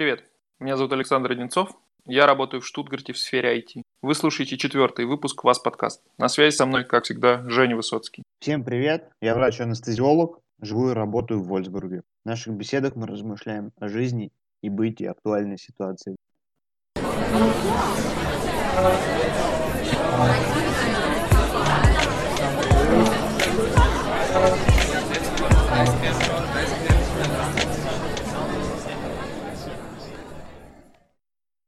Привет, меня зовут Александр Одинцов. Я работаю в Штутгарте в сфере IT. Вы слушаете четвертый выпуск «Вас подкаст». На связи со мной, как всегда, Женя Высоцкий. Всем привет, я врач-анестезиолог, живу и работаю в Вольсбурге. В наших беседах мы размышляем о жизни и бытии актуальной ситуации.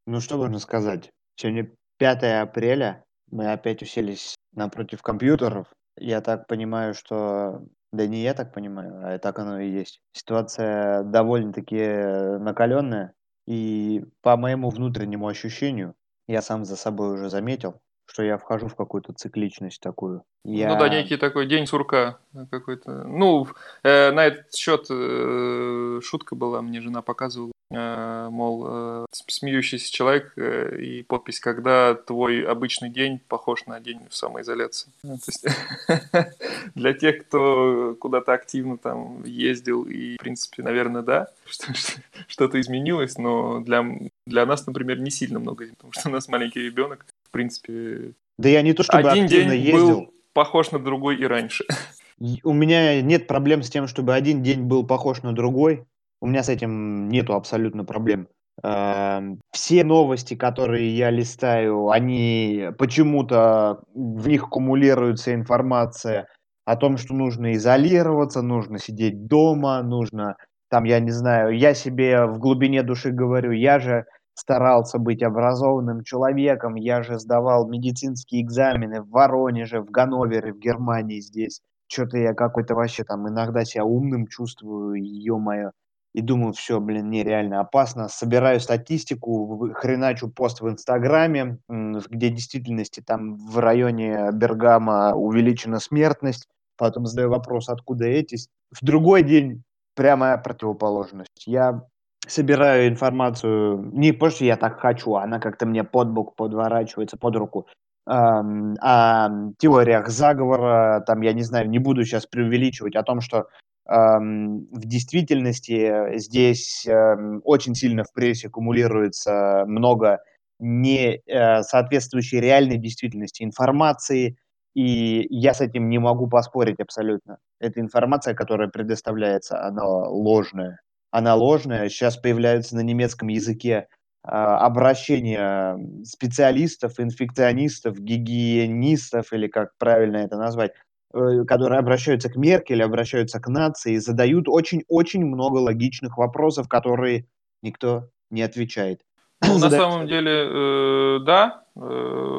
Ну, что можно сказать? Сегодня 5 апреля, мы опять уселись напротив компьютеров. Я так понимаю, что... Да не я так понимаю, а так оно и есть. Ситуация довольно-таки накаленная. И по моему внутреннему ощущению, я сам за собой уже заметил, что я вхожу в какую-то цикличность такую. Я... Ну да, некий такой день сурка какой-то. Ну, э, на этот счет э, шутка была, мне жена показывала. Э, мол, э, смеющийся человек э, и подпись, когда твой обычный день похож на день в самоизоляции. Ну, то есть, для тех, кто куда-то активно там ездил, и, в принципе, наверное, да, что-то изменилось, но для, для нас, например, не сильно много, потому что у нас маленький ребенок, в принципе... Да я не то чтобы один день ездил. был похож на другой и раньше. У меня нет проблем с тем, чтобы один день был похож на другой. У меня с этим нету абсолютно проблем. Эм, все новости, которые я листаю, они почему-то в них кумулируется информация о том, что нужно изолироваться, нужно сидеть дома, нужно там, я не знаю, я себе в глубине души говорю, я же старался быть образованным человеком, я же сдавал медицинские экзамены в Воронеже, в Ганновере, в Германии здесь. Что-то я какой-то вообще там иногда себя умным чувствую, ё-моё и думаю, все, блин, нереально опасно. Собираю статистику, хреначу пост в Инстаграме, где в действительности там в районе Бергама увеличена смертность. Потом задаю вопрос, откуда эти. В другой день прямая противоположность. Я собираю информацию не потому, что я так хочу, она как-то мне под бок подворачивается, под руку, о теориях заговора, там, я не знаю, не буду сейчас преувеличивать о том, что в действительности здесь эм, очень сильно в прессе аккумулируется много не э, соответствующей реальной действительности информации, и я с этим не могу поспорить абсолютно. Эта информация, которая предоставляется, она ложная. Она ложная. Сейчас появляются на немецком языке а, обращения специалистов, инфекционистов, гигиенистов, или как правильно это назвать, Э, которые обращаются к Меркель, обращаются к нации, задают очень-очень много логичных вопросов, которые никто не отвечает. Ну, на самом деле, э, да, э,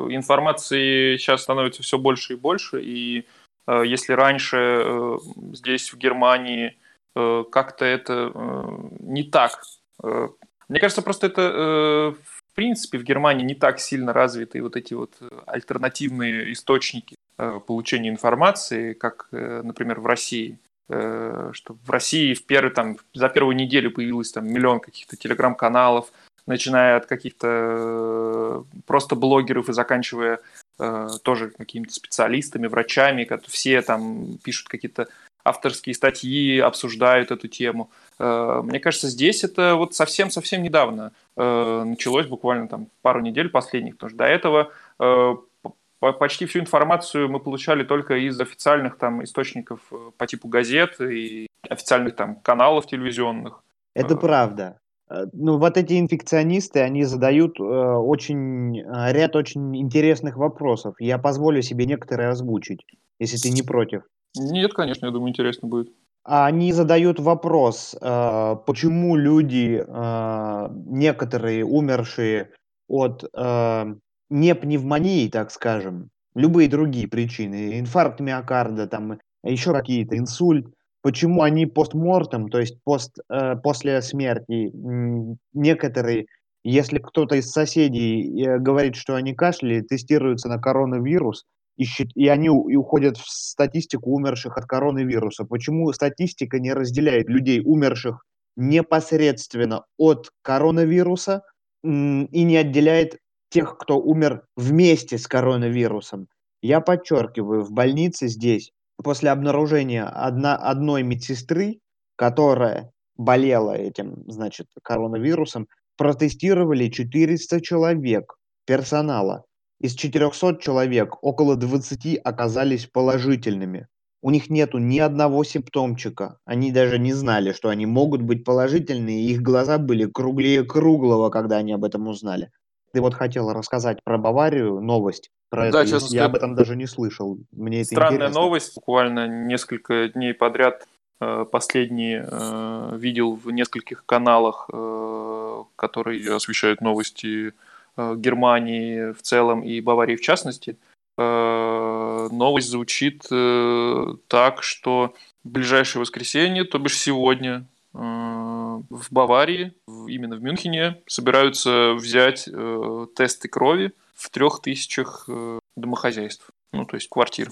информации сейчас становится все больше и больше, и э, если раньше э, здесь, в Германии, э, как-то это э, не так. Э, мне кажется, просто это, э, в принципе, в Германии не так сильно развиты вот эти вот альтернативные источники Э, получения информации, как, э, например, в России. Э, что в России в первый, там, за первую неделю появилось там, миллион каких-то телеграм-каналов, начиная от каких-то просто блогеров и заканчивая тоже какими-то специалистами, врачами, все там пишут какие-то авторские статьи, обсуждают эту тему. Мне кажется, здесь это вот совсем-совсем недавно началось, буквально там пару недель последних, потому что до этого почти всю информацию мы получали только из официальных там источников э, по типу газет и официальных там каналов телевизионных. Это э, правда. Э, ну, вот эти инфекционисты, они задают э, очень ряд очень интересных вопросов. Я позволю себе некоторые озвучить, если ты не против. Нет, конечно, я думаю, интересно будет. Они задают вопрос, э, почему люди, э, некоторые умершие от э, не пневмонии, так скажем, любые другие причины, инфаркт миокарда, там еще какие-то, инсульт, почему они постмортем, то есть пост, э, после смерти, некоторые, если кто-то из соседей э, говорит, что они кашляли, тестируются на коронавирус, и, и они и уходят в статистику умерших от коронавируса. Почему статистика не разделяет людей, умерших непосредственно от коронавируса, и не отделяет тех, кто умер вместе с коронавирусом. Я подчеркиваю, в больнице здесь после обнаружения одна, одной медсестры, которая болела этим, значит, коронавирусом, протестировали 400 человек персонала. Из 400 человек около 20 оказались положительными. У них нету ни одного симптомчика. Они даже не знали, что они могут быть положительные. Их глаза были круглее круглого, когда они об этом узнали. Ты вот хотел рассказать про Баварию, новость про да, это. Я, я об этом даже не слышал. Мне это Странная интересно. новость. Буквально несколько дней подряд э, последние э, видел в нескольких каналах, э, которые освещают новости Германии в целом и Баварии в частности – Э, новость звучит э, так, что в ближайшее воскресенье, то бишь сегодня, э, в Баварии, именно в Мюнхене, собираются взять тесты крови в трех тысячах домохозяйств, ну, то есть квартир.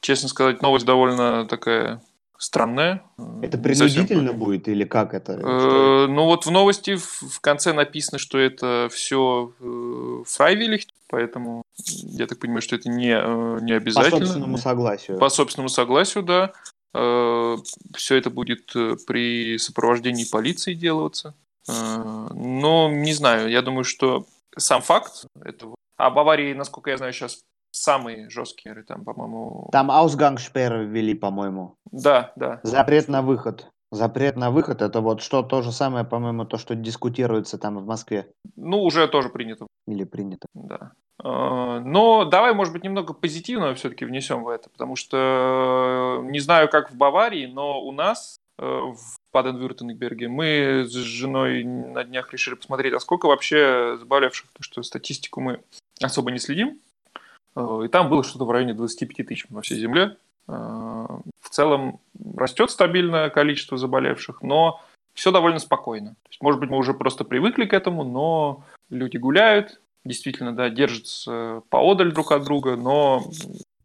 Честно сказать, новость довольно такая странная. Это принудительно совсем... будет или как это? Э, ну вот в новости в конце написано, что это все э, фрайвилих, поэтому я так понимаю, что это не, э, не обязательно. По собственному согласию. По собственному согласию, да. Все это будет при сопровождении полиции делаться. Но не знаю, я думаю, что сам факт этого... А Баварии, насколько я знаю, сейчас самые жесткие, там, по-моему... Там Ausgangssperre ввели, по-моему. Да, да. Запрет на выход. Запрет на выход это вот что то же самое, по-моему, то, что дискутируется там в Москве. Ну, уже тоже принято. Или принято. Да. А, но давай, может быть, немного позитивного все-таки внесем в это, потому что не знаю, как в Баварии, но у нас э, в Баден-Вюртенберге мы с женой на днях решили посмотреть, а сколько вообще заболевших, потому что статистику мы особо не следим. Э, и там было что-то в районе 25 тысяч во всей земле. В целом растет стабильное количество заболевших, но все довольно спокойно. То есть, может быть, мы уже просто привыкли к этому, но люди гуляют, действительно, да, держатся поодаль друг от друга, но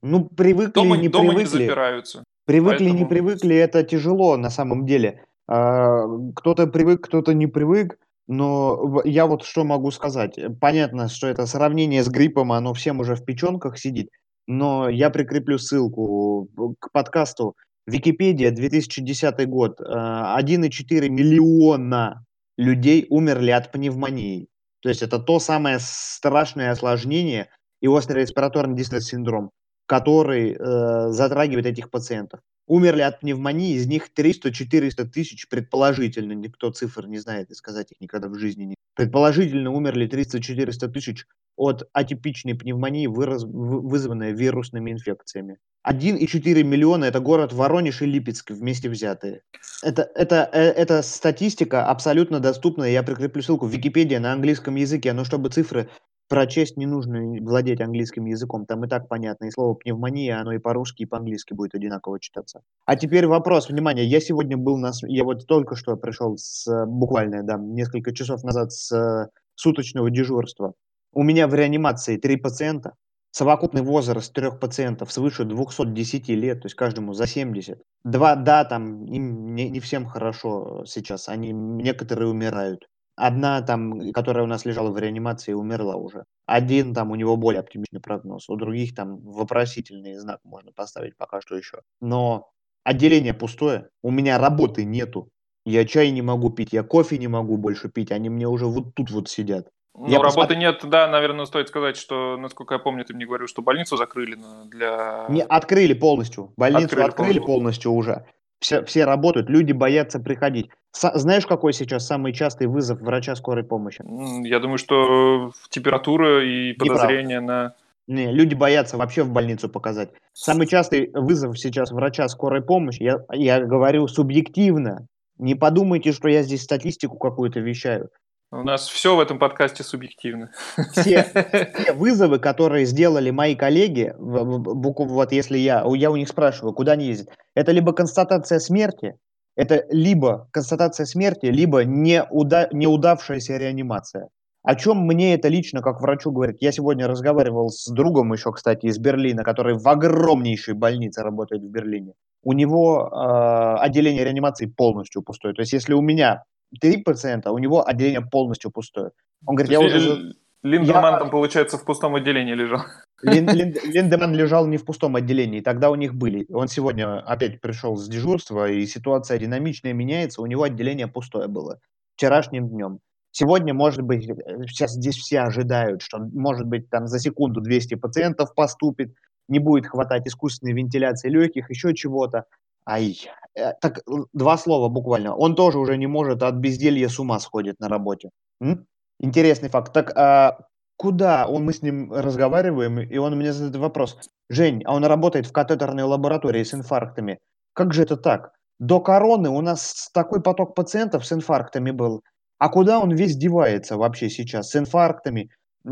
ну, привыкли, дома, не дома привыкли. не запираются. Привыкли, Поэтому... не привыкли, это тяжело на самом деле. А, кто-то привык, кто-то не привык. Но я вот что могу сказать. Понятно, что это сравнение с гриппом, оно всем уже в печенках сидит, но я прикреплю ссылку к подкасту. Википедия, 2010 год. 1,4 э, миллиона людей умерли от пневмонии. То есть это то самое страшное осложнение и острый респираторный дистресс синдром, который э, затрагивает этих пациентов. Умерли от пневмонии, из них 300-400 тысяч предположительно, никто цифр не знает и сказать их никогда в жизни не. Предположительно умерли 300-400 тысяч от атипичной пневмонии, выраз, вызванной вирусными инфекциями. 1,4 миллиона – это город Воронеж и Липецк вместе взятые. Это, это, э, это статистика абсолютно доступная. Я прикреплю ссылку в Википедии на английском языке, но чтобы цифры прочесть не нужно владеть английским языком, там и так понятно. И слово пневмония, оно и по-русски, и по-английски будет одинаково читаться. А теперь вопрос, внимание, я сегодня был на... Я вот только что пришел с, буквально, да, несколько часов назад с э, суточного дежурства. У меня в реанимации три пациента, совокупный возраст трех пациентов свыше 210 лет, то есть каждому за 70. Два, да, там им не, не всем хорошо сейчас, они, некоторые умирают. Одна там, которая у нас лежала в реанимации, умерла уже. Один там, у него более оптимистичный прогноз, у других там вопросительный знак можно поставить пока что еще. Но отделение пустое, у меня работы нету. Я чай не могу пить, я кофе не могу больше пить, они мне уже вот тут вот сидят. Ну, я работы посмотр... нет, да, наверное, стоит сказать, что, насколько я помню, ты мне говорил, что больницу закрыли для... Не, открыли полностью. Больницу открыли, открыли полностью. полностью уже все, все работают, люди боятся приходить. С, знаешь, какой сейчас самый частый вызов врача скорой помощи? Я думаю, что температура и подозрение на... Не, люди боятся вообще в больницу показать. Самый частый вызов сейчас врача скорой помощи, я, я говорю субъективно. Не подумайте, что я здесь статистику какую-то вещаю. У нас все в этом подкасте субъективно. Все, все вызовы, которые сделали мои коллеги, вот если я, я у них спрашиваю, куда они ездят, это либо констатация смерти, это либо констатация смерти, либо неуда, неудавшаяся реанимация. О чем мне это лично, как врачу, говорит? Я сегодня разговаривал с другом еще, кстати, из Берлина, который в огромнейшей больнице работает в Берлине. У него э, отделение реанимации полностью пустое. То есть, если у меня три пациента, у него отделение полностью пустое. Он говорит, я уже... Линдеман я... там, получается, в пустом отделении лежал. Лин, Лин, Линдеман лежал не в пустом отделении, тогда у них были. Он сегодня опять пришел с дежурства, и ситуация динамичная меняется, у него отделение пустое было. вчерашним днем. Сегодня, может быть, э, сейчас здесь все ожидают, что, может быть, там за секунду 200 пациентов поступит, не будет хватать искусственной вентиляции легких, еще чего-то. Ай, э, так два слова буквально. Он тоже уже не может от безделья с ума сходит на работе. М? Интересный факт. Так а куда он, мы с ним разговариваем, и он мне задает вопрос. Жень, а он работает в катетерной лаборатории с инфарктами. Как же это так? До короны у нас такой поток пациентов с инфарктами был. А куда он весь девается вообще сейчас? С инфарктами,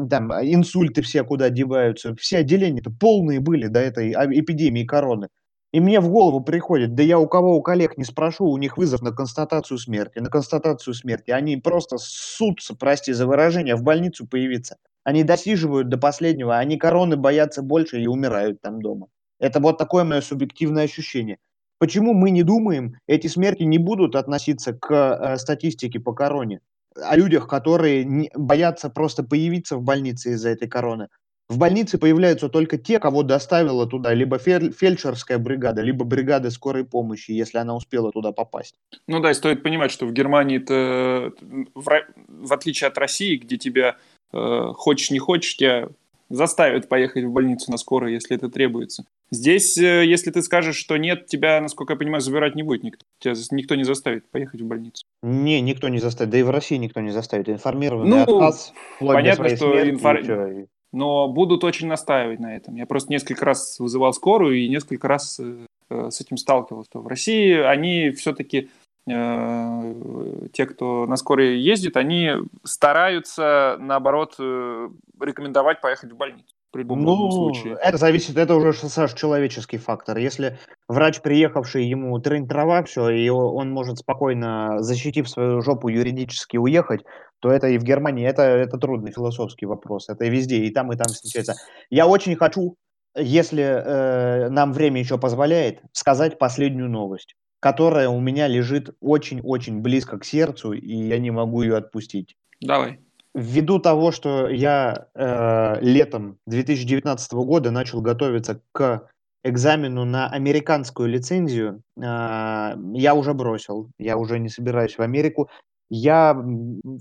там, инсульты все куда деваются. Все отделения-то полные были до этой а, эпидемии короны. И мне в голову приходит, да я у кого у коллег не спрошу, у них вызов на констатацию смерти, на констатацию смерти. Они просто ссутся, прости за выражение, в больницу появиться. Они досиживают до последнего, они короны боятся больше и умирают там дома. Это вот такое мое субъективное ощущение. Почему мы не думаем, эти смерти не будут относиться к э, статистике по короне? О людях, которые не, боятся просто появиться в больнице из-за этой короны. В больнице появляются только те, кого доставила туда либо фельдшерская бригада, либо бригада скорой помощи, если она успела туда попасть. Ну да, и стоит понимать, что в Германии это, в, в отличие от России, где тебя э, хочешь не хочешь, тебя заставят поехать в больницу на скорой, если это требуется. Здесь, э, если ты скажешь, что нет, тебя, насколько я понимаю, забирать не будет никто. Тебя никто не заставит поехать в больницу. Не, никто не заставит. Да и в России никто не заставит. Информированный ну, отказ, понятно, что инфор но будут очень настаивать на этом. Я просто несколько раз вызывал скорую и несколько раз э, с этим сталкивался. В России они все-таки, э, те, кто на скорой ездит, они стараются, наоборот, э, рекомендовать поехать в больницу при любом ну, случае. Это зависит, это уже, Саш, человеческий фактор. Если врач, приехавший, ему трень-трава, все, и он может спокойно, защитив свою жопу юридически, уехать, то это и в Германии, это, это трудный философский вопрос. Это и везде, и там, и там встречается. Я очень хочу, если э, нам время еще позволяет, сказать последнюю новость, которая у меня лежит очень-очень близко к сердцу, и я не могу ее отпустить. Давай. Ввиду того, что я э, летом 2019 года начал готовиться к экзамену на американскую лицензию, э, я уже бросил, я уже не собираюсь в Америку. Я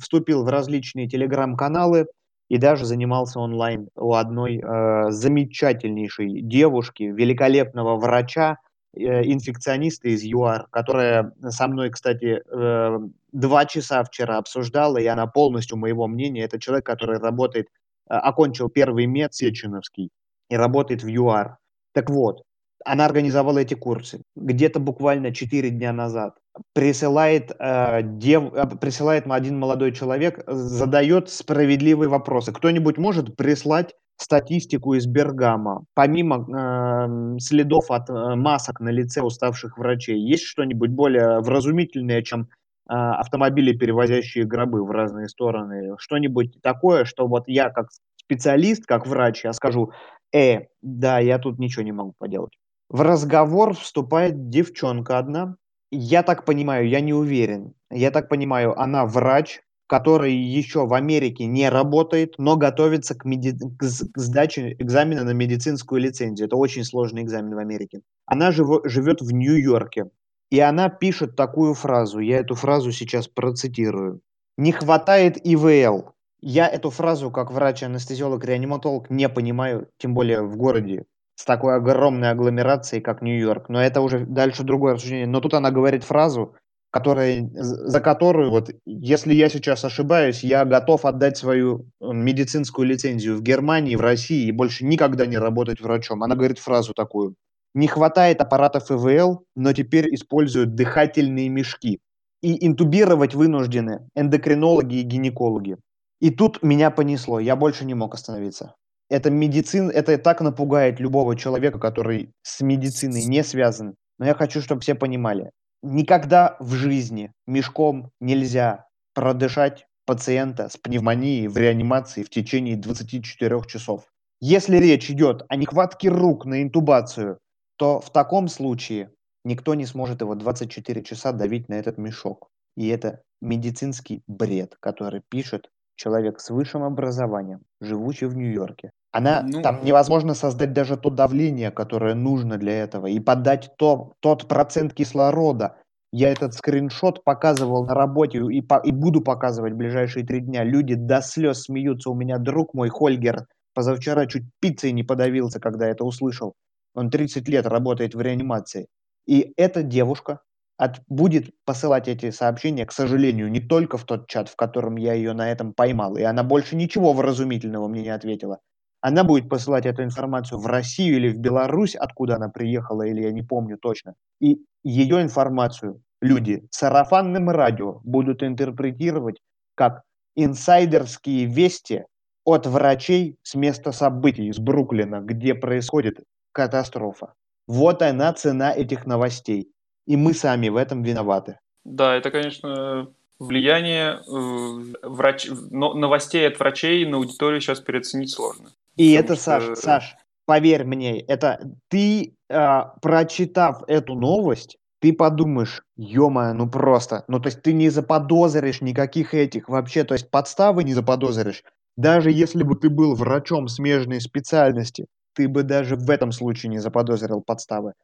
вступил в различные телеграм-каналы и даже занимался онлайн у одной э, замечательнейшей девушки, великолепного врача, инфекциониста из ЮАР, которая со мной, кстати, э, два часа вчера обсуждала, и она полностью моего мнения. Это человек, который работает, э, окончил первый мед Сеченовский и работает в ЮАР. Так вот, она организовала эти курсы где-то буквально 4 дня назад. Присылает, э, дев, присылает один молодой человек, задает справедливые вопросы. Кто-нибудь может прислать статистику из Бергама, помимо э, следов от э, масок на лице уставших врачей, есть что-нибудь более вразумительное, чем э, автомобили, перевозящие гробы в разные стороны? Что-нибудь такое, что вот я как специалист, как врач, я скажу, э, да, я тут ничего не могу поделать. В разговор вступает девчонка одна. Я так понимаю, я не уверен. Я так понимаю, она врач, который еще в Америке не работает, но готовится к, меди... к сдаче экзамена на медицинскую лицензию. Это очень сложный экзамен в Америке. Она жив... живет в Нью-Йорке. И она пишет такую фразу. Я эту фразу сейчас процитирую. «Не хватает ИВЛ». Я эту фразу, как врач-анестезиолог-реаниматолог, не понимаю, тем более в городе с такой огромной агломерацией, как Нью-Йорк. Но это уже дальше другое рассуждение. Но тут она говорит фразу, которая, за которую, вот, если я сейчас ошибаюсь, я готов отдать свою медицинскую лицензию в Германии, в России и больше никогда не работать врачом. Она говорит фразу такую. Не хватает аппаратов ИВЛ, но теперь используют дыхательные мешки. И интубировать вынуждены эндокринологи и гинекологи. И тут меня понесло, я больше не мог остановиться. Это медицин, это так напугает любого человека, который с медициной не связан. Но я хочу, чтобы все понимали, Никогда в жизни мешком нельзя продышать пациента с пневмонией в реанимации в течение 24 часов. Если речь идет о нехватке рук на интубацию, то в таком случае никто не сможет его 24 часа давить на этот мешок. И это медицинский бред, который пишет человек с высшим образованием, живущий в Нью-Йорке. Она ну, там невозможно создать даже то давление, которое нужно для этого, и подать то, тот процент кислорода, Я этот скриншот показывал на работе и, по, и буду показывать в ближайшие три дня. Люди до слез смеются. У меня друг мой, Хольгер, позавчера чуть пиццей не подавился, когда это услышал. Он 30 лет работает в реанимации. И эта девушка от, будет посылать эти сообщения, к сожалению, не только в тот чат, в котором я ее на этом поймал. И она больше ничего вразумительного мне не ответила. Она будет посылать эту информацию в Россию или в Беларусь, откуда она приехала, или я не помню точно. И ее информацию люди сарафанным радио будут интерпретировать как инсайдерские вести от врачей с места событий, из Бруклина, где происходит катастрофа. Вот она цена этих новостей. И мы сами в этом виноваты. Да, это, конечно, влияние э, врач... новостей от врачей на аудиторию сейчас переоценить сложно. И это, что... Саш, Саш, поверь мне, это ты, э, прочитав эту новость, ты подумаешь, ё ну просто, ну то есть ты не заподозришь никаких этих вообще, то есть подставы не заподозришь. Даже если бы ты был врачом смежной специальности, ты бы даже в этом случае не заподозрил подставы.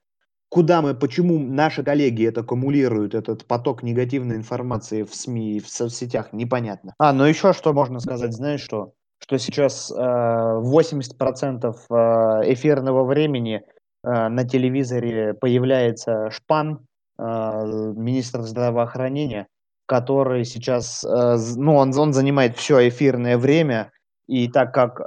Куда мы, почему наши коллеги это аккумулируют, этот поток негативной информации в СМИ и в соцсетях, непонятно. А, ну еще что можно сказать, знаешь что? Что сейчас э, 80% э, эфирного времени э, на телевизоре появляется шпан, э, министр здравоохранения, который сейчас, э, ну, он, он занимает все эфирное время, и так как э,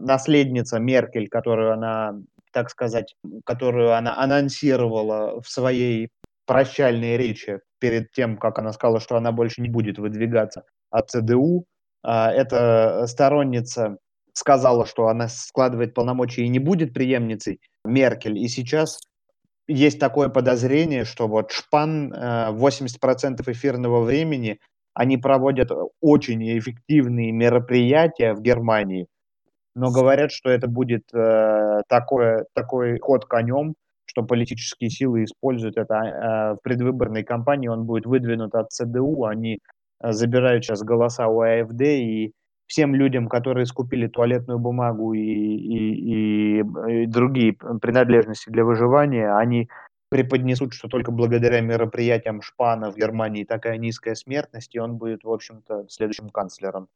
наследница Меркель, которую она, так сказать, которую она анонсировала в своей прощальной речи перед тем, как она сказала, что она больше не будет выдвигаться от ЦДУ, э, эта сторонница сказала, что она складывает полномочия и не будет преемницей Меркель. И сейчас есть такое подозрение, что вот Шпан 80% э, эфирного времени они проводят очень эффективные мероприятия в Германии, но говорят, что это будет э, такое, такой ход конем, что политические силы используют это э, в предвыборной кампании, он будет выдвинут от ЦДУ, они забирают сейчас голоса у АФД, и всем людям, которые скупили туалетную бумагу и, и, и, и другие принадлежности для выживания, они преподнесут, что только благодаря мероприятиям Шпана в Германии такая низкая смертность, и он будет, в общем-то, следующим канцлером.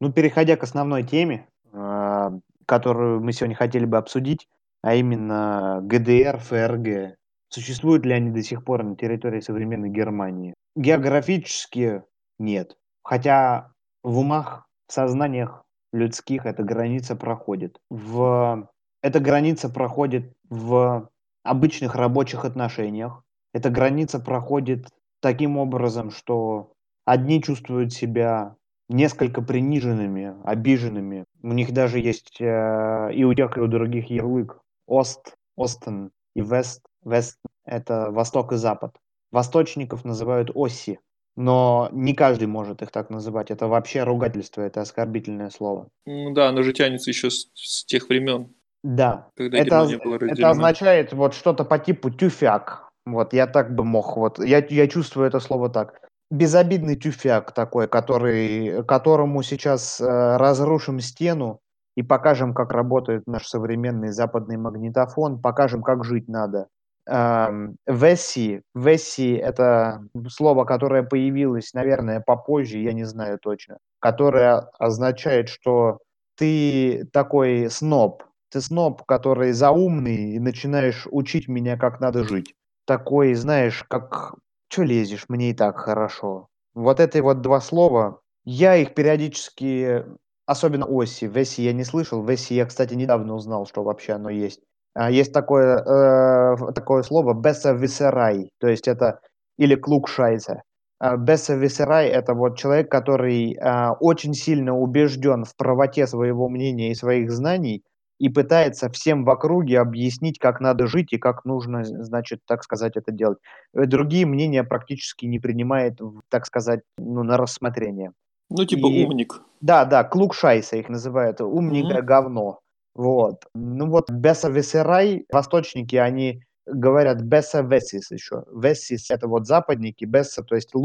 Ну, переходя к основной теме, э, которую мы сегодня хотели бы обсудить, а именно ГДР, ФРГ. Существуют ли они до сих пор на территории современной Германии? Географически нет. Хотя в умах, в сознаниях людских эта граница проходит. В... Эта граница проходит в обычных рабочих отношениях. Эта граница проходит таким образом, что одни чувствуют себя несколько приниженными, обиженными. У них даже есть э, и у тех, и у других ярлык. Ост, Остен и Вест. Вест – это Восток и Запад. Восточников называют Оси, но не каждый может их так называть. Это вообще ругательство, это оскорбительное слово. Ну да, оно же тянется еще с, с тех времен. Да. Когда это, это означает вот что-то по типу тюфяк. Вот, я так бы мог, вот, я, я чувствую это слово так. Безобидный тюфяк такой, который, которому сейчас э, разрушим стену и покажем, как работает наш современный западный магнитофон, покажем, как жить надо. Весси, Весси – это слово, которое появилось, наверное, попозже, я не знаю точно, которое означает, что ты такой сноб, ты сноб, который заумный, и начинаешь учить меня, как надо жить. Такой, знаешь, как «Чё лезешь? Мне и так хорошо». Вот эти вот два слова, я их периодически, особенно оси, веси я не слышал, веси я, кстати, недавно узнал, что вообще оно есть. А, есть такое, э, такое слово «бесависерай», то есть это или «клукшайзе». А, Бесависерай – это вот человек, который э, очень сильно убежден в правоте своего мнения и своих знаний – и пытается всем в округе объяснить, как надо жить и как нужно, значит, так сказать, это делать. Э, другие мнения практически не принимает, так сказать, ну, на рассмотрение. Ну, типа и, умник. Да, да, клукшайса их называют, умник mm-hmm. говно. Вот. Ну вот, беса весерай, восточники, они говорят беса весис еще. Весис – это вот западники, беса, то есть э,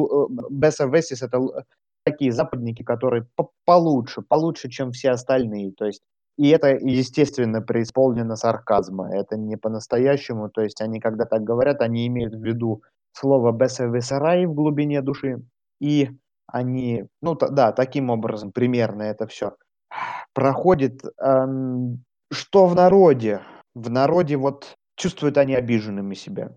беса весис – это такие западники, которые получше, получше, чем все остальные. То есть и это, естественно, преисполнено сарказма. Это не по-настоящему. То есть они, когда так говорят, они имеют в виду слово «бесовесарай» в глубине души, и они, ну да, таким образом примерно это все проходит. Эм, что в народе? В народе вот чувствуют они обиженными себя.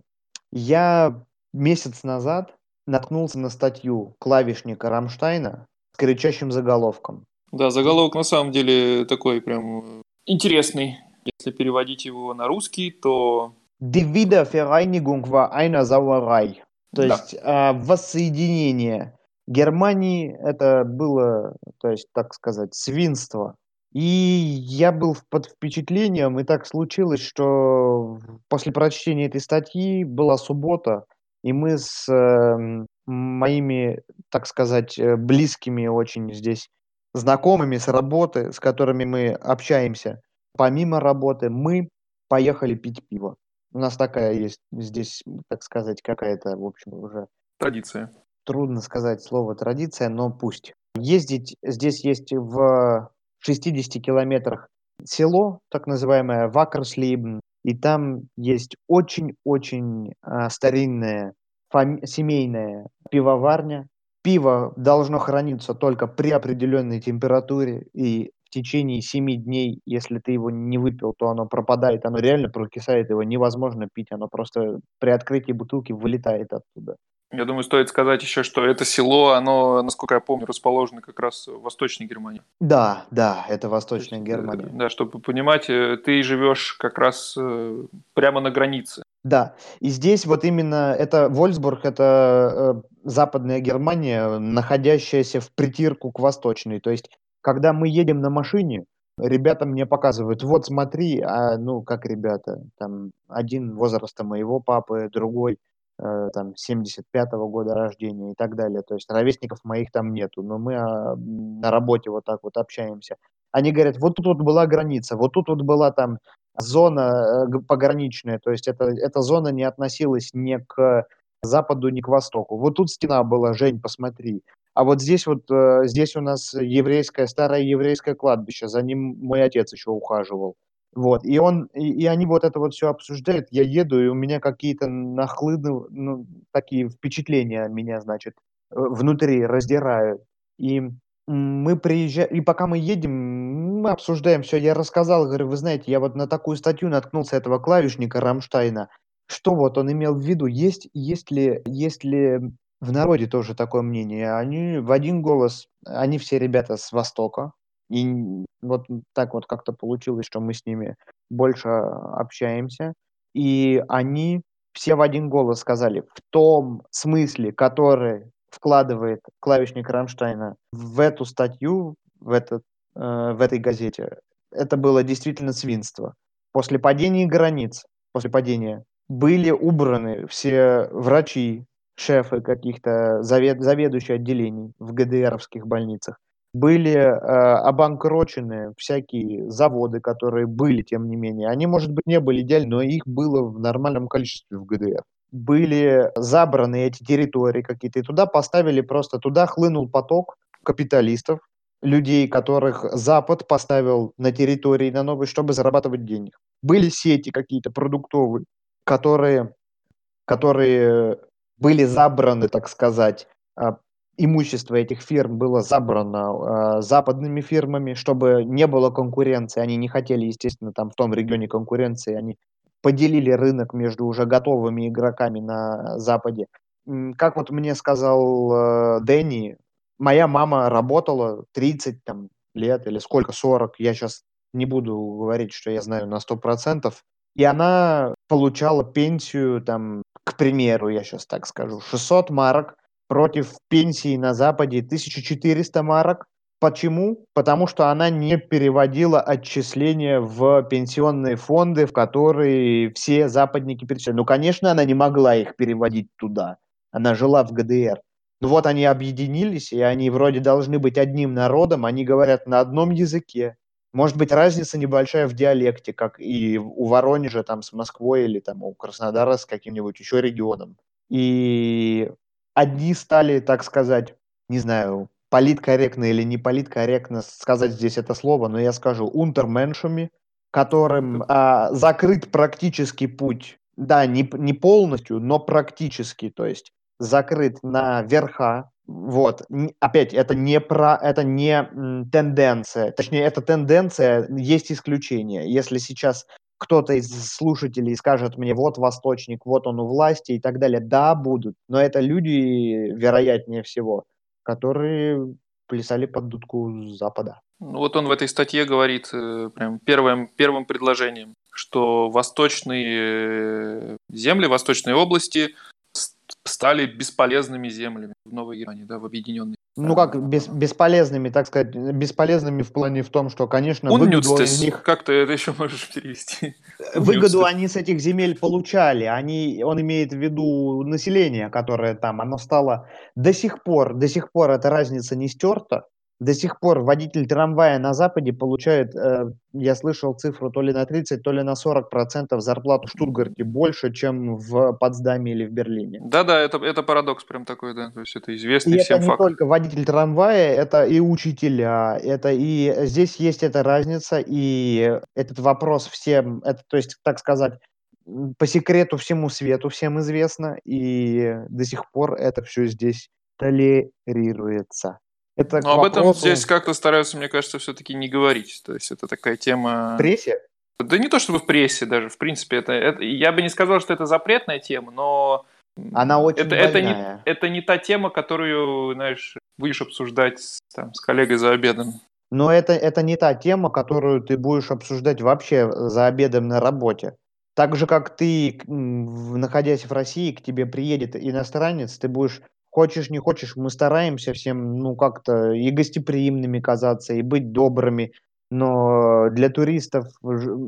Я месяц назад наткнулся на статью клавишника Рамштайна с кричащим заголовком. Да, заголовок на самом деле такой прям интересный. Если переводить его на русский, то... Die Wiedervereinigung war eine Sauerei. То да. есть э, воссоединение Германии это было, то есть, так сказать, свинство. И я был под впечатлением, и так случилось, что после прочтения этой статьи была суббота, и мы с э, моими, так сказать, э, близкими очень здесь знакомыми с работы, с которыми мы общаемся, помимо работы, мы поехали пить пиво. У нас такая есть здесь, так сказать, какая-то, в общем, уже... Традиция. Трудно сказать слово традиция, но пусть. Ездить здесь есть в 60 километрах село, так называемое Вакерслибн, и там есть очень-очень а, старинная фами- семейная пивоварня. Пиво должно храниться только при определенной температуре, и в течение 7 дней, если ты его не выпил, то оно пропадает, оно реально прокисает, его невозможно пить, оно просто при открытии бутылки вылетает оттуда. Я думаю, стоит сказать еще, что это село, оно, насколько я помню, расположено как раз в Восточной Германии. Да, да, это Восточная есть, Германия. Да, чтобы понимать, э, ты живешь как раз э, прямо на границе. Да, и здесь вот именно это Вольсбург, это э, Западная Германия, находящаяся в притирку к Восточной. То есть, когда мы едем на машине, ребята мне показывают, вот смотри, а ну как ребята, там один возраста моего папы, другой Э, там 75-го года рождения и так далее. То есть ровесников моих там нету, но мы а, на работе вот так вот общаемся. Они говорят, вот тут вот была граница, вот тут вот была там зона э, пограничная, то есть это, эта зона не относилась ни к западу, ни к востоку. Вот тут стена была, Жень, посмотри. А вот здесь вот, э, здесь у нас еврейское, старое еврейское кладбище, за ним мой отец еще ухаживал. Вот, и он, и, и они вот это вот все обсуждают, я еду, и у меня какие-то нахлыны, ну, такие впечатления меня, значит, э, внутри раздирают. И мы приезжаем, и пока мы едем, мы обсуждаем все. Я рассказал, говорю, вы знаете, я вот на такую статью наткнулся этого клавишника Рамштайна. Что вот он имел в виду? Есть, есть ли, есть ли в народе тоже такое мнение? Они в один голос, они все ребята с Востока, и вот так вот как-то получилось, что мы с ними больше общаемся. И они все в один голос сказали, в том смысле, который вкладывает клавишник Рамштайна в эту статью, в, этот, э, в этой газете, это было действительно свинство. После падения границ, после падения, были убраны все врачи, шефы каких-то, завед, заведующие отделений в ГДРовских больницах были э, обанкрочены всякие заводы, которые были, тем не менее. Они, может быть, не были идеальны, но их было в нормальном количестве в ГДР. Были забраны эти территории какие-то, и туда поставили просто, туда хлынул поток капиталистов, людей, которых Запад поставил на территории на новые, чтобы зарабатывать денег. Были сети какие-то продуктовые, которые, которые были забраны, так сказать, а, имущество этих фирм было забрано э, западными фирмами, чтобы не было конкуренции. Они не хотели, естественно, там в том регионе конкуренции. Они поделили рынок между уже готовыми игроками на Западе. Как вот мне сказал э, Дэнни, моя мама работала 30 там, лет или сколько, 40, я сейчас не буду говорить, что я знаю на 100%, и она получала пенсию, там, к примеру, я сейчас так скажу, 600 марок, против пенсии на Западе 1400 марок. Почему? Потому что она не переводила отчисления в пенсионные фонды, в которые все западники перечисляли. Ну, конечно, она не могла их переводить туда. Она жила в ГДР. Ну вот они объединились, и они вроде должны быть одним народом, они говорят на одном языке. Может быть, разница небольшая в диалекте, как и у Воронежа там с Москвой или там у Краснодара с каким-нибудь еще регионом. И одни стали, так сказать, не знаю, политкорректно или не политкорректно сказать здесь это слово, но я скажу унтерменшами, которым а, закрыт практически путь да, не, не полностью, но практически, то есть закрыт на верха, вот, опять, это не про, это не тенденция, точнее, это тенденция, есть исключение. Если сейчас кто-то из слушателей скажет мне, вот восточник, вот он у власти и так далее, да, будут, но это люди, вероятнее всего, которые плясали под дудку Запада. Ну, вот он в этой статье говорит э, прям первым, первым предложением, что восточные э, земли, восточные области стали бесполезными землями в Новой Германии, да, в объединенной. Ну как бес, бесполезными, так сказать, бесполезными в плане в том, что, конечно, выгоду из них... Как ты это еще можешь перевести? Выгоду они с этих земель получали. Они, он имеет в виду население, которое там, оно стало до сих пор, до сих пор эта разница не стерта до сих пор водитель трамвая на Западе получает, э, я слышал цифру, то ли на 30, то ли на 40 процентов зарплату в Штутгарте больше, чем в Потсдаме или в Берлине. Да-да, это, это парадокс прям такой, да, то есть это известный и всем это факт. не только водитель трамвая, это и учителя, это и здесь есть эта разница, и этот вопрос всем, это, то есть, так сказать, по секрету всему свету всем известно, и до сих пор это все здесь толерируется. Это Но об этом здесь как-то стараются, мне кажется, все-таки не говорить. То есть это такая тема... В прессе? Да не то чтобы в прессе даже, в принципе, это, это я бы не сказал, что это запретная тема, но она очень это, это, не, это не та тема, которую, знаешь, будешь обсуждать там, с коллегой за обедом. Но это, это не та тема, которую ты будешь обсуждать вообще за обедом на работе. Так же, как ты, находясь в России, к тебе приедет иностранец, ты будешь Хочешь, не хочешь, мы стараемся всем, ну, как-то и гостеприимными казаться, и быть добрыми. Но для туристов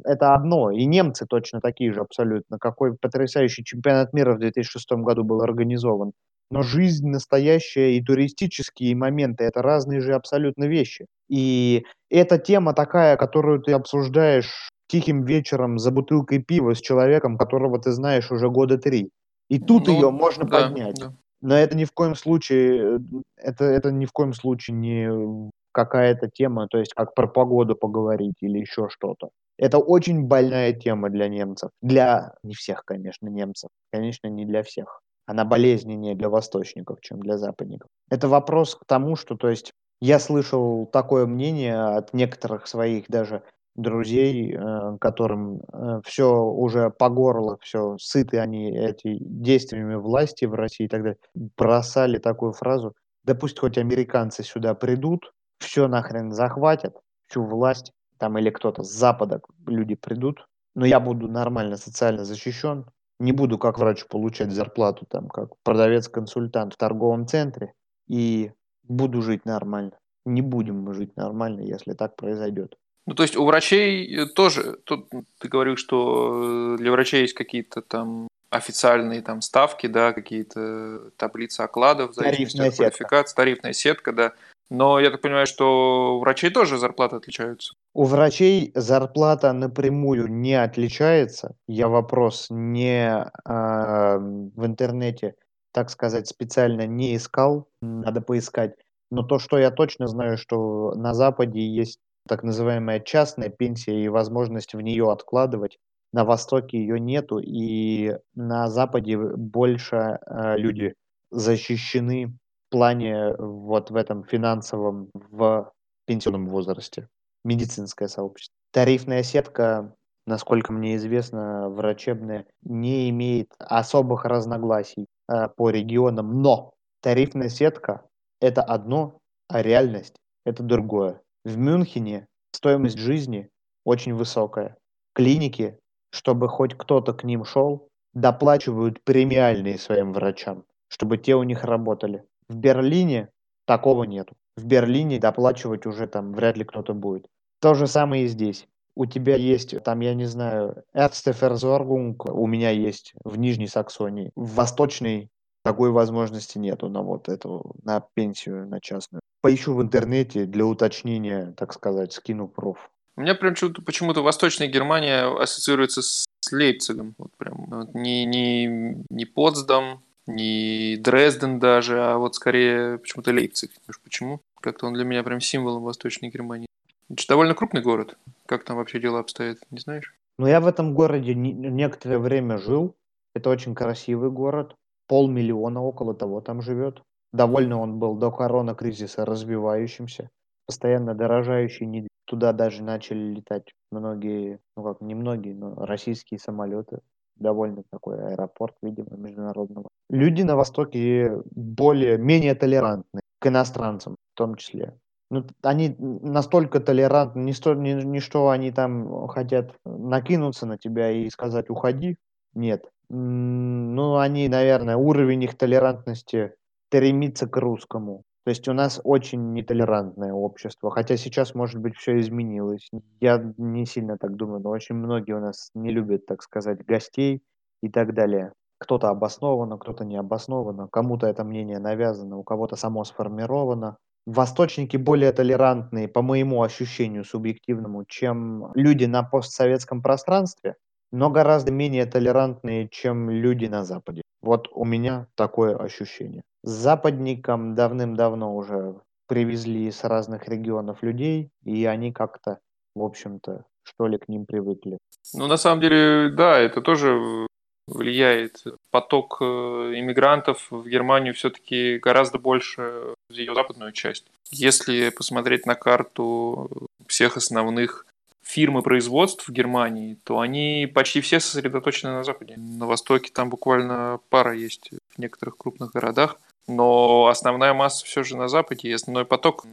это одно. И немцы точно такие же абсолютно. Какой потрясающий чемпионат мира в 2006 году был организован. Но жизнь настоящая и туристические моменты – это разные же абсолютно вещи. И эта тема такая, которую ты обсуждаешь тихим вечером за бутылкой пива с человеком, которого ты знаешь уже года три. И тут ну, ее можно да, поднять. Да. Но это ни в коем случае, это, это ни в коем случае не какая-то тема, то есть как про погоду поговорить или еще что-то. Это очень больная тема для немцев. Для не всех, конечно, немцев. Конечно, не для всех. Она болезненнее для восточников, чем для западников. Это вопрос к тому, что, то есть, я слышал такое мнение от некоторых своих даже друзей, э, которым э, все уже по горло, все сыты они эти действиями власти в России и так далее, бросали такую фразу, да пусть хоть американцы сюда придут, все нахрен захватят, всю власть, там или кто-то с Запада люди придут, но я буду нормально социально защищен, не буду как врач получать зарплату, там, как продавец-консультант в торговом центре, и буду жить нормально. Не будем мы жить нормально, если так произойдет. Ну, то есть у врачей э, тоже, тут ты говорил, что э, для врачей есть какие-то там официальные там ставки, да, какие-то таблицы окладов, зависимости от квалификации, тарифная сетка, да. Но я так понимаю, что у врачей тоже зарплаты отличаются. У врачей зарплата напрямую не отличается. Я вопрос не э, в интернете, так сказать, специально не искал, надо поискать. Но то, что я точно знаю, что на Западе есть так называемая частная пенсия и возможность в нее откладывать. На Востоке ее нету, и на Западе больше э, люди защищены в плане вот в этом финансовом, в пенсионном возрасте. Медицинское сообщество. Тарифная сетка, насколько мне известно, врачебная, не имеет особых разногласий э, по регионам, но тарифная сетка – это одно, а реальность – это другое. В Мюнхене стоимость жизни очень высокая. Клиники, чтобы хоть кто-то к ним шел, доплачивают премиальные своим врачам, чтобы те у них работали. В Берлине такого нету. В Берлине доплачивать уже там вряд ли кто-то будет. То же самое и здесь. У тебя есть, там, я не знаю, Ärzteversorgung, у меня есть в Нижней Саксонии. В Восточной такой возможности нету на вот эту, на пенсию, на частную. Поищу в интернете для уточнения, так сказать, скину проф. У меня прям почему-то Восточная Германия ассоциируется с Лейпцигом. Вот прям вот не, не, не Потсдам, не Дрезден даже, а вот скорее почему-то Лейпциг. Почему? Как-то он для меня прям символом Восточной Германии. Это же довольно крупный город. Как там вообще дела обстоят, не знаешь? Ну, я в этом городе некоторое время жил. Это очень красивый город. Полмиллиона около того там живет. Довольно он был до корона-кризиса развивающимся, постоянно дорожающий. Туда даже начали летать многие, ну как, не многие, но российские самолеты. Довольно такой аэропорт, видимо, международного. Люди на Востоке более, менее толерантны к иностранцам в том числе. Ну, они настолько толерантны, не, сто, не, не что они там хотят накинуться на тебя и сказать «уходи». Нет. Ну, они, наверное, уровень их толерантности стремится к русскому. То есть у нас очень нетолерантное общество, хотя сейчас, может быть, все изменилось. Я не сильно так думаю, но очень многие у нас не любят, так сказать, гостей и так далее. Кто-то обоснованно, кто-то не обоснованно, кому-то это мнение навязано, у кого-то само сформировано. Восточники более толерантные, по моему ощущению субъективному, чем люди на постсоветском пространстве, но гораздо менее толерантные, чем люди на Западе. Вот у меня такое ощущение. Западникам давным-давно уже привезли с разных регионов людей, и они как-то, в общем-то, что ли, к ним привыкли. Ну, на самом деле, да, это тоже влияет. Поток э, иммигрантов в Германию все-таки гораздо больше в ее западную часть. Если посмотреть на карту всех основных фирм и производств в Германии, то они почти все сосредоточены на Западе. На Востоке там буквально пара есть в некоторых крупных городах, но основная масса все же на Западе, и основной поток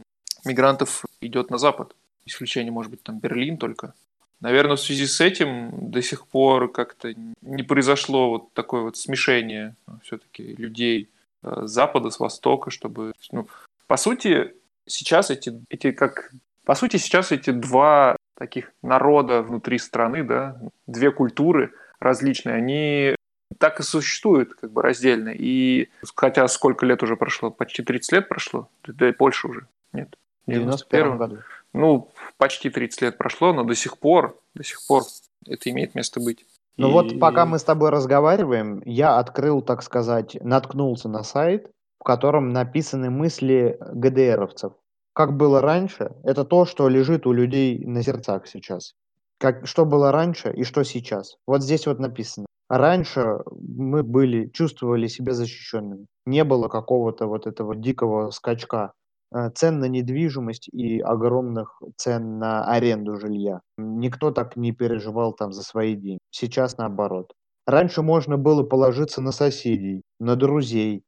мигрантов идет на Запад. Исключение может быть там Берлин только. Наверное, в связи с этим до сих пор как-то не произошло вот такое вот смешение все-таки людей э, с Запада, с Востока, чтобы... Ну, по сути, сейчас эти, эти как... По сути, сейчас эти два таких народа внутри страны, да, две культуры различные, они так и существуют как бы раздельно. И хотя сколько лет уже прошло? Почти 30 лет прошло? Да и больше уже. Нет. В 91 году. Ну, почти 30 лет прошло, но до сих пор, до сих пор это имеет место быть. Ну и... вот пока мы с тобой разговариваем, я открыл, так сказать, наткнулся на сайт, в котором написаны мысли ГДРовцев. Как было раньше, это то, что лежит у людей на сердцах сейчас. Как, что было раньше и что сейчас. Вот здесь вот написано. Раньше мы были, чувствовали себя защищенными. Не было какого-то вот этого дикого скачка Э, цен на недвижимость и огромных цен на аренду жилья. Никто так не переживал там за свои деньги. Сейчас наоборот. Раньше можно было положиться на соседей, на друзей.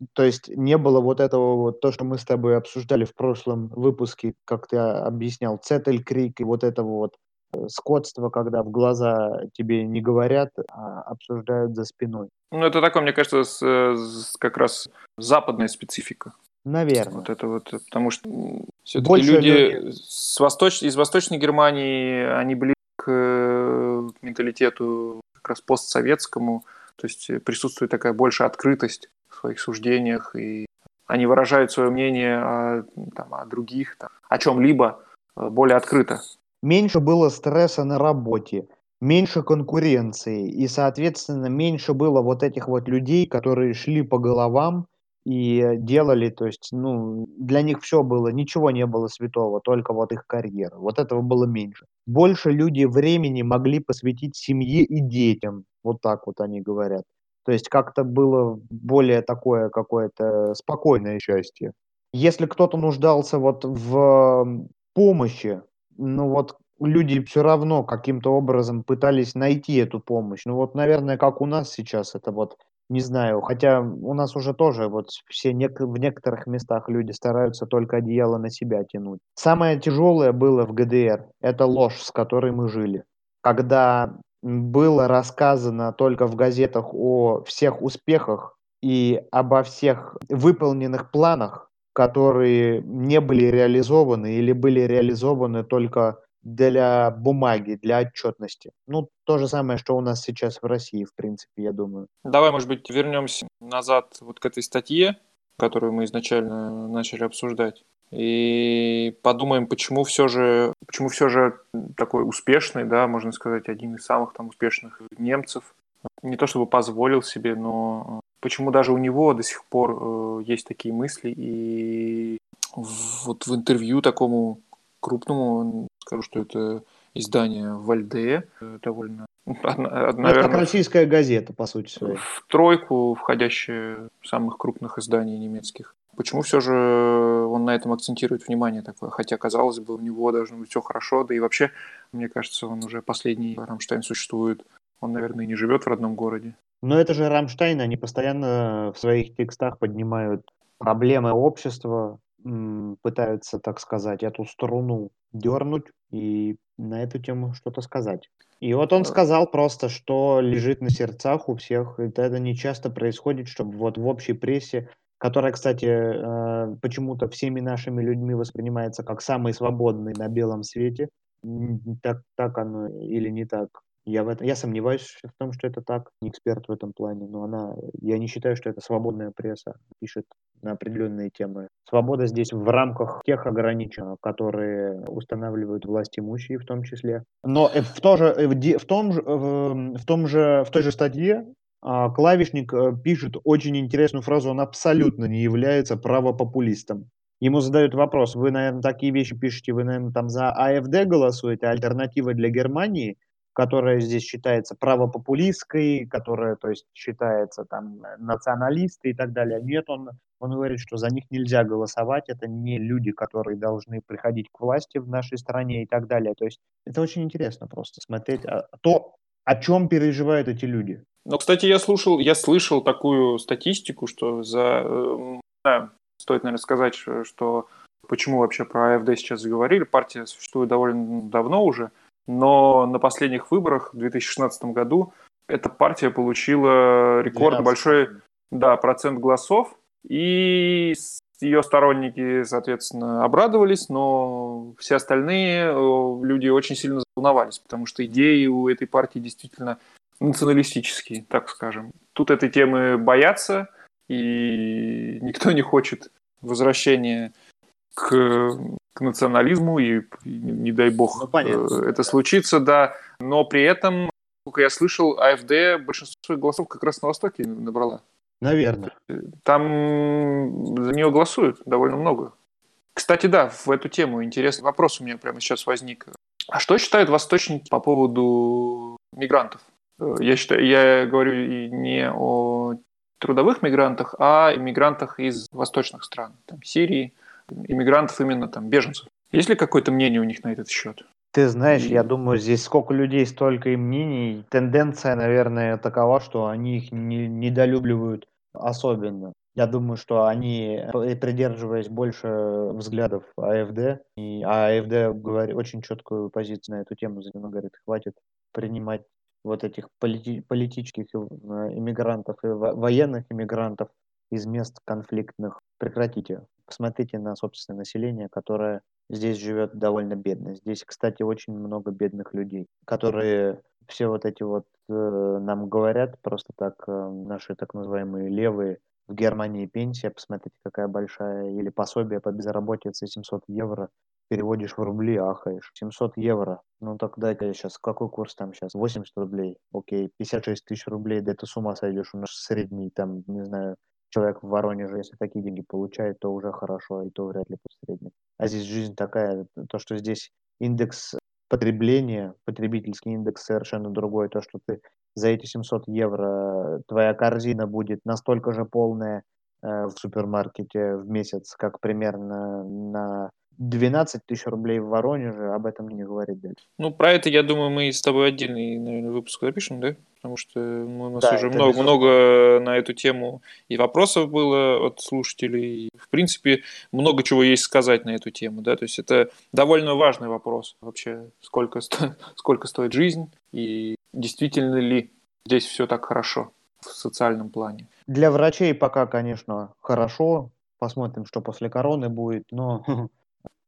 Э, то есть не было вот этого вот, то, что мы с тобой обсуждали в прошлом выпуске, как ты объяснял, цетель-крик и вот этого вот э, скотство, когда в глаза тебе не говорят, а обсуждают за спиной. Ну, это такое, мне кажется, с, с, как раз западная специфика. Наверное. Вот это вот, потому что все-таки люди, люди с восточ... из Восточной Германии, они ближе к, к менталитету как раз постсоветскому, то есть присутствует такая большая открытость в своих суждениях, и они выражают свое мнение о, там, о других, там, о чем-либо э, более открыто. Меньше было стресса на работе, меньше конкуренции, и, соответственно, меньше было вот этих вот людей, которые шли по головам, и делали, то есть, ну, для них все было, ничего не было святого, только вот их карьера. Вот этого было меньше. Больше люди времени могли посвятить семье и детям. Вот так вот они говорят. То есть как-то было более такое какое-то спокойное счастье. Если кто-то нуждался вот в помощи, ну вот люди все равно каким-то образом пытались найти эту помощь. Ну вот, наверное, как у нас сейчас, это вот не знаю, хотя у нас уже тоже вот все нек- в некоторых местах люди стараются только одеяло на себя тянуть. Самое тяжелое было в ГДР – это ложь, с которой мы жили. Когда было рассказано только в газетах о всех успехах и обо всех выполненных планах, которые не были реализованы или были реализованы только для бумаги, для отчетности. Ну, то же самое, что у нас сейчас в России, в принципе, я думаю. Давай, может быть, вернемся назад вот к этой статье, которую мы изначально начали обсуждать, и подумаем, почему все же, почему все же такой успешный, да, можно сказать, один из самых там успешных немцев, не то чтобы позволил себе, но почему даже у него до сих пор э, есть такие мысли, и вот в интервью такому крупному, скажу, что это издание Вальде, довольно Одна, наверное, ну, как российская газета, по сути своей. В тройку, входящая самых крупных изданий немецких. Почему все же он на этом акцентирует внимание такое? Хотя, казалось бы, у него должно быть все хорошо, да и вообще, мне кажется, он уже последний Рамштайн существует. Он, наверное, не живет в родном городе. Но это же Рамштайн, они постоянно в своих текстах поднимают проблемы общества, пытаются, так сказать, эту струну дернуть и на эту тему что-то сказать. И вот он сказал просто, что лежит на сердцах у всех. Это, это не часто происходит, чтобы вот в общей прессе, которая, кстати, э, почему-то всеми нашими людьми воспринимается как самый свободный на белом свете, так, так оно или не так, я, в этом, я сомневаюсь в том, что это так, не эксперт в этом плане, но она, я не считаю, что это свободная пресса, пишет на определенные темы. Свобода здесь в рамках тех ограничений, которые устанавливают власть имущие в том числе. Но в, то же, в, том, же, в, том же, в той же статье клавишник э, пишет очень интересную фразу, он абсолютно не является правопопулистом. Ему задают вопрос, вы, наверное, такие вещи пишете, вы, наверное, там за АФД голосуете, альтернатива для Германии – которая здесь считается правопопулистской, которая, то есть, считается там националисты и так далее. Нет, он, он говорит, что за них нельзя голосовать, это не люди, которые должны приходить к власти в нашей стране и так далее. То есть это очень интересно просто смотреть а, то, о чем переживают эти люди. Ну, кстати, я слушал, я слышал такую статистику, что за, э, да, стоит, наверное, сказать, что почему вообще про АФД сейчас заговорили. Партия существует довольно давно уже, но на последних выборах в 2016 году эта партия получила рекорд большой да, процент голосов, и ее сторонники, соответственно, обрадовались, но все остальные э, люди очень сильно волновались, потому что идеи у этой партии действительно националистические, так скажем. Тут этой темы боятся, и никто не хочет возвращения к к национализму, и, не, не дай бог ну, э, это случится, да. Но при этом, как я слышал, АФД большинство своих голосов как раз на Востоке набрала. Наверное. Там за нее голосуют довольно много. Кстати, да, в эту тему интересный вопрос у меня прямо сейчас возник. А что считают восточники по поводу мигрантов? Э, я, считаю, я говорю не о трудовых мигрантах, а иммигрантах из восточных стран, там, Сирии, иммигрантов именно там, беженцев. Есть ли какое-то мнение у них на этот счет? Ты знаешь, я думаю, здесь сколько людей, столько и мнений. Тенденция, наверное, такова, что они их не, недолюбливают особенно. Я думаю, что они, придерживаясь больше взглядов АФД, и АФД говорит очень четкую позицию на эту тему, он говорит, хватит принимать вот этих полити- политических э, иммигрантов и военных иммигрантов из мест конфликтных. Прекратите. Посмотрите на собственное население, которое здесь живет довольно бедно. Здесь, кстати, очень много бедных людей, которые все вот эти вот э, нам говорят просто так, э, наши так называемые левые, в Германии пенсия, посмотрите, какая большая, или пособие по безработице 700 евро, переводишь в рубли, ахаешь. 700 евро. Ну так дай-ка сейчас, какой курс там сейчас? 80 рублей. Окей, 56 тысяч рублей, да ты с ума сойдешь. У нас средний там, не знаю, человек в Воронеже, если такие деньги получает, то уже хорошо, и то вряд ли посредник. А здесь жизнь такая, то, что здесь индекс потребления, потребительский индекс совершенно другой, то, что ты за эти 700 евро твоя корзина будет настолько же полная э, в супермаркете в месяц, как примерно на 12 тысяч рублей в Воронеже, об этом не говорить дальше. Ну, про это, я думаю, мы с тобой отдельный, наверное, выпуск запишем, да? Потому что у нас да, уже много, много на эту тему и вопросов было от слушателей. В принципе, много чего есть сказать на эту тему, да? То есть это довольно важный вопрос вообще, сколько, сто... сколько стоит жизнь и действительно ли здесь все так хорошо в социальном плане. Для врачей пока, конечно, хорошо. Посмотрим, что после короны будет, но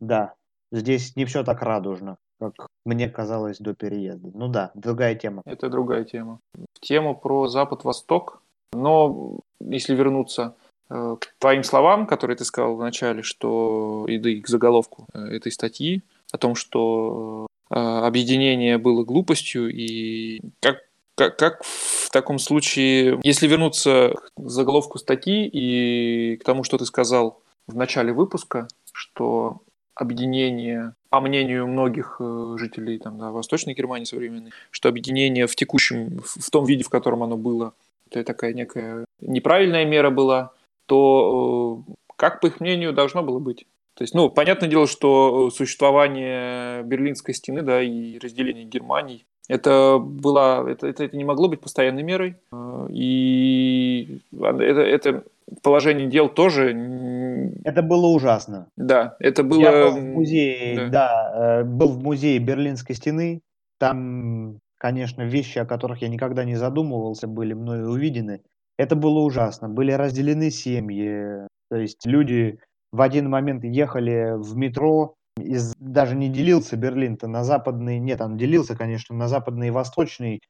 Да, здесь не все так радужно, как мне казалось до переезда. Ну да, другая тема. Это другая тема. Тему про Запад-Восток, но если вернуться э, к твоим словам, которые ты сказал в начале, что и, да, и к заголовку э, этой статьи, о том, что э, объединение было глупостью, и как, как, как в таком случае, если вернуться к заголовку статьи и к тому, что ты сказал в начале выпуска, что объединение, по мнению многих э, жителей там, да, Восточной Германии современной, что объединение в текущем, в том виде, в котором оно было, это такая некая неправильная мера была, то э, как, по их мнению, должно было быть. То есть, ну, понятное дело, что существование Берлинской стены, да, и разделение Германии, это было, это, это, это не могло быть постоянной мерой, э, и это, это положение дел тоже... Это было ужасно. Да, это было... Я был в музее, да, да э, был в музее Берлинской стены, там, конечно, вещи, о которых я никогда не задумывался, были мною увидены. Это было ужасно. Были разделены семьи, то есть люди в один момент ехали в метро, из, даже не делился Берлин-то на западный, нет, он делился, конечно, на западный и восточный,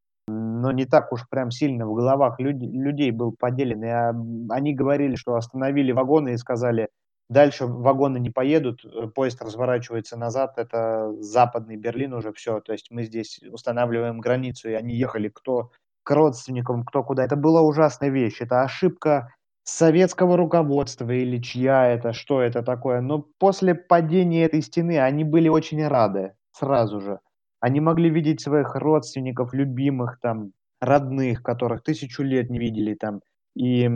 но не так уж прям сильно в головах люд, людей был поделен. И а, они говорили, что остановили вагоны и сказали, дальше вагоны не поедут, э, поезд разворачивается назад, это западный Берлин уже все, то есть мы здесь устанавливаем границу, и они ехали кто к родственникам, кто куда. Это была ужасная вещь, это ошибка советского руководства или чья это, что это такое. Но после падения этой стены они были очень рады сразу же. Они могли видеть своих родственников, любимых, там, родных, которых тысячу лет не видели там. И...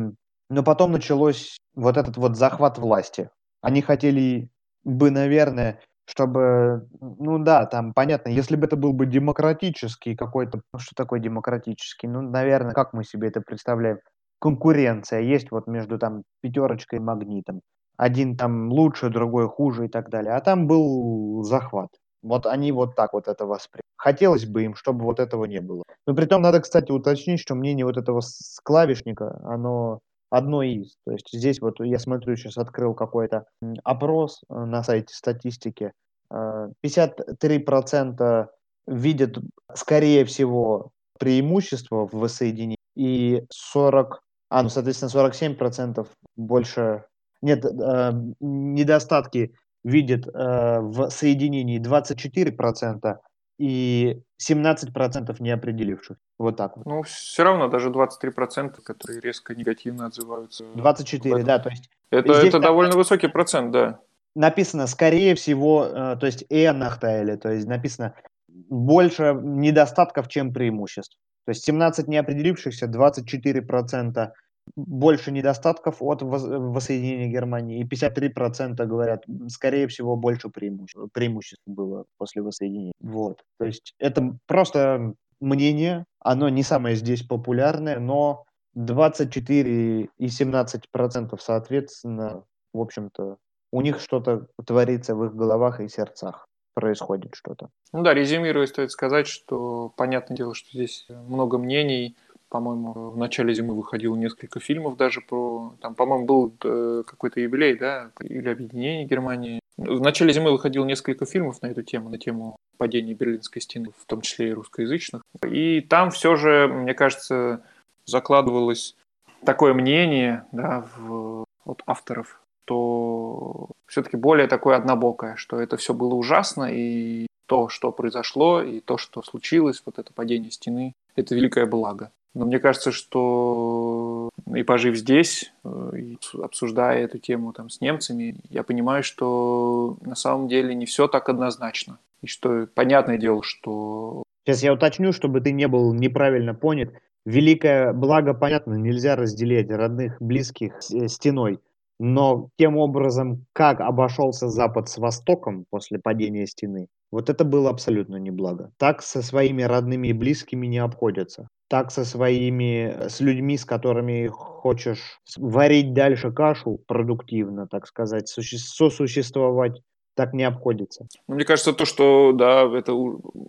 Но потом началось вот этот вот захват власти. Они хотели бы, наверное, чтобы, ну да, там понятно, если бы это был бы демократический какой-то, ну что такое демократический, ну, наверное, как мы себе это представляем, конкуренция есть вот между там пятерочкой и магнитом. Один там лучше, другой хуже и так далее. А там был захват. Вот они вот так вот это восприняли. Хотелось бы им, чтобы вот этого не было. Но при том надо, кстати, уточнить, что мнение вот этого клавишника, оно одно из. То есть здесь вот я смотрю, сейчас открыл какой-то опрос э, на сайте статистики. 53% э, видят, скорее всего, преимущество в воссоединении, и 40, а, ну, соответственно, 47% больше, нет, э, недостатки видит э, в соединении 24% и 17% неопределивших. Вот так вот. Ну, все равно даже 23%, которые резко негативно отзываются. 24, да, то есть... Это, это довольно высокий процент, да. Написано, скорее всего, э, то есть Энахтайле, то есть написано больше недостатков, чем преимуществ. То есть 17 неопределившихся, 24% больше недостатков от воссоединения Германии, и 53% говорят, скорее всего, больше преимуществ, преимуществ было после воссоединения. Вот. То есть это просто мнение, оно не самое здесь популярное, но 24 и 17% соответственно, в общем-то, у них что-то творится в их головах и сердцах происходит что-то. Ну да, резюмируя, стоит сказать, что понятное дело, что здесь много мнений, по-моему, в начале зимы выходило несколько фильмов даже про... Там, по-моему, был э, какой-то юбилей, да, или объединение Германии. В начале зимы выходило несколько фильмов на эту тему, на тему падения Берлинской стены, в том числе и русскоязычных. И там все же, мне кажется, закладывалось такое мнение да, в, от авторов, то все-таки более такое однобокое, что это все было ужасно, и то, что произошло, и то, что случилось, вот это падение стены, это великое благо. Но мне кажется, что и пожив здесь, э, и обсуждая эту тему там с немцами, я понимаю, что на самом деле не все так однозначно. И что понятное дело, что... Сейчас я уточню, чтобы ты не был неправильно понят. Великое благо, понятно, нельзя разделять родных, близких стеной. Но тем образом, как обошелся Запад с Востоком после падения стены, вот это было абсолютно не благо. Так со своими родными и близкими не обходятся так со своими, с людьми, с которыми хочешь варить дальше кашу продуктивно, так сказать, суще- сосуществовать, так не обходится. Ну, мне кажется, то, что да, это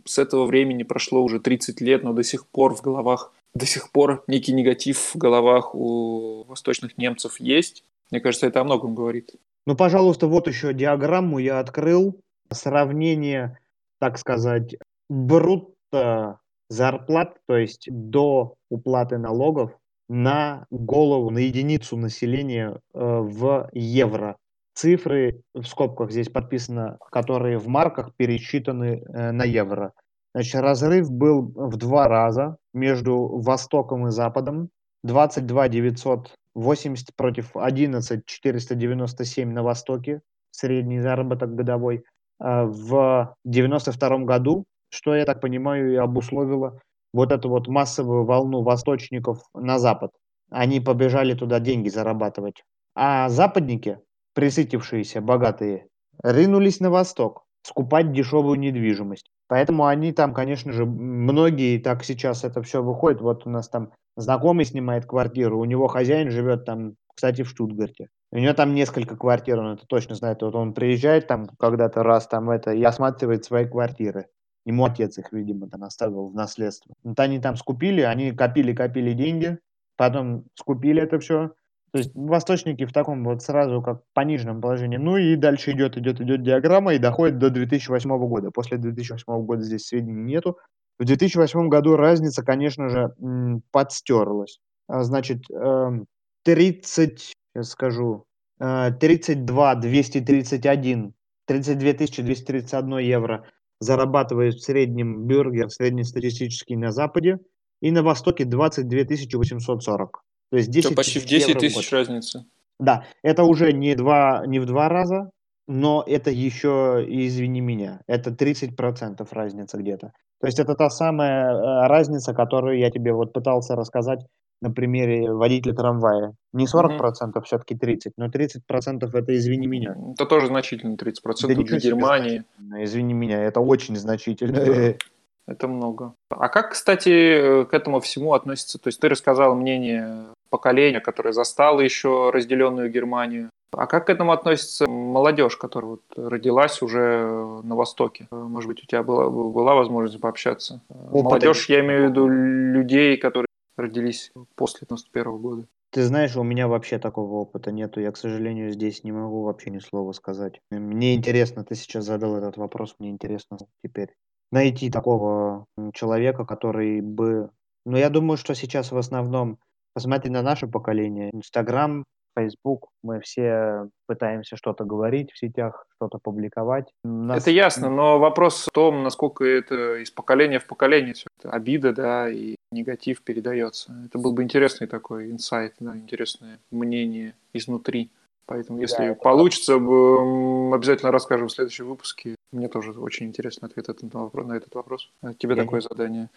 с этого времени прошло уже 30 лет, но до сих пор в головах, до сих пор некий негатив в головах у восточных немцев есть. Мне кажется, это о многом говорит. Ну, пожалуйста, вот еще диаграмму я открыл. Сравнение, так сказать, брутто зарплат, то есть до уплаты налогов на голову, на единицу населения э, в евро. Цифры в скобках здесь подписано, которые в марках пересчитаны э, на евро. Значит, разрыв был в два раза между Востоком и Западом. 22 980 против 11 497 на Востоке. средний заработок годовой. А в 92 году, что, я так понимаю, и обусловило вот эту вот массовую волну восточников на Запад. Они побежали туда деньги зарабатывать. А западники, присытившиеся, богатые, ринулись на восток скупать дешевую недвижимость. Поэтому они там, конечно же, многие так сейчас это все выходит. Вот у нас там знакомый снимает квартиру, у него хозяин живет там, кстати, в Штутгарте. У него там несколько квартир, он это точно знает. Вот он приезжает там когда-то раз там это и осматривает свои квартиры. Ему отец их, видимо, там оставил в наследство. Вот они там скупили, они копили-копили деньги, потом скупили это все, то есть восточники в таком вот сразу как пониженном положении. Ну и дальше идет, идет, идет диаграмма и доходит до 2008 года. После 2008 года здесь сведений нету. В 2008 году разница, конечно же, подстерлась. А, значит, 30, эм, сейчас скажу, 32 231, 32 231 евро зарабатывает в среднем бюргер, среднестатистический на Западе, и на Востоке 22 840. То есть 10 почти в 10 тысяч разница. Да, это уже не, два, не в два раза, но это еще, извини меня, это 30% разница где-то. То есть это та самая э, разница, которую я тебе вот пытался рассказать на примере водителя трамвая. Не 40%, mm-hmm. все-таки 30%, но 30% это извини меня. Это тоже значительно, 30% да для Германии. Извини меня, это очень значительно. Это много. А как, кстати, к этому всему относится? То есть ты рассказал мнение поколения, которое застало еще разделенную Германию. А как к этому относится молодежь, которая вот родилась уже на Востоке? Может быть, у тебя была, была возможность пообщаться? Опыт молодежь, я имею в виду людей, которые родились после 91 года. Ты знаешь, у меня вообще такого опыта нету. Я, к сожалению, здесь не могу вообще ни слова сказать. Мне интересно, ты сейчас задал этот вопрос, мне интересно теперь найти такого человека, который бы... Ну, я думаю, что сейчас в основном, посмотри на наше поколение, Инстаграм, Facebook, мы все пытаемся что-то говорить в сетях, что-то публиковать. Нас... Это ясно, но вопрос в том, насколько это из поколения в поколение все это обида, да, и негатив передается. Это был бы интересный такой инсайт, да, интересное мнение изнутри. Поэтому, если да, получится, правда. обязательно расскажем в следующем выпуске. Мне тоже очень интересно ответ на этот вопрос. А тебе я такое не... задание.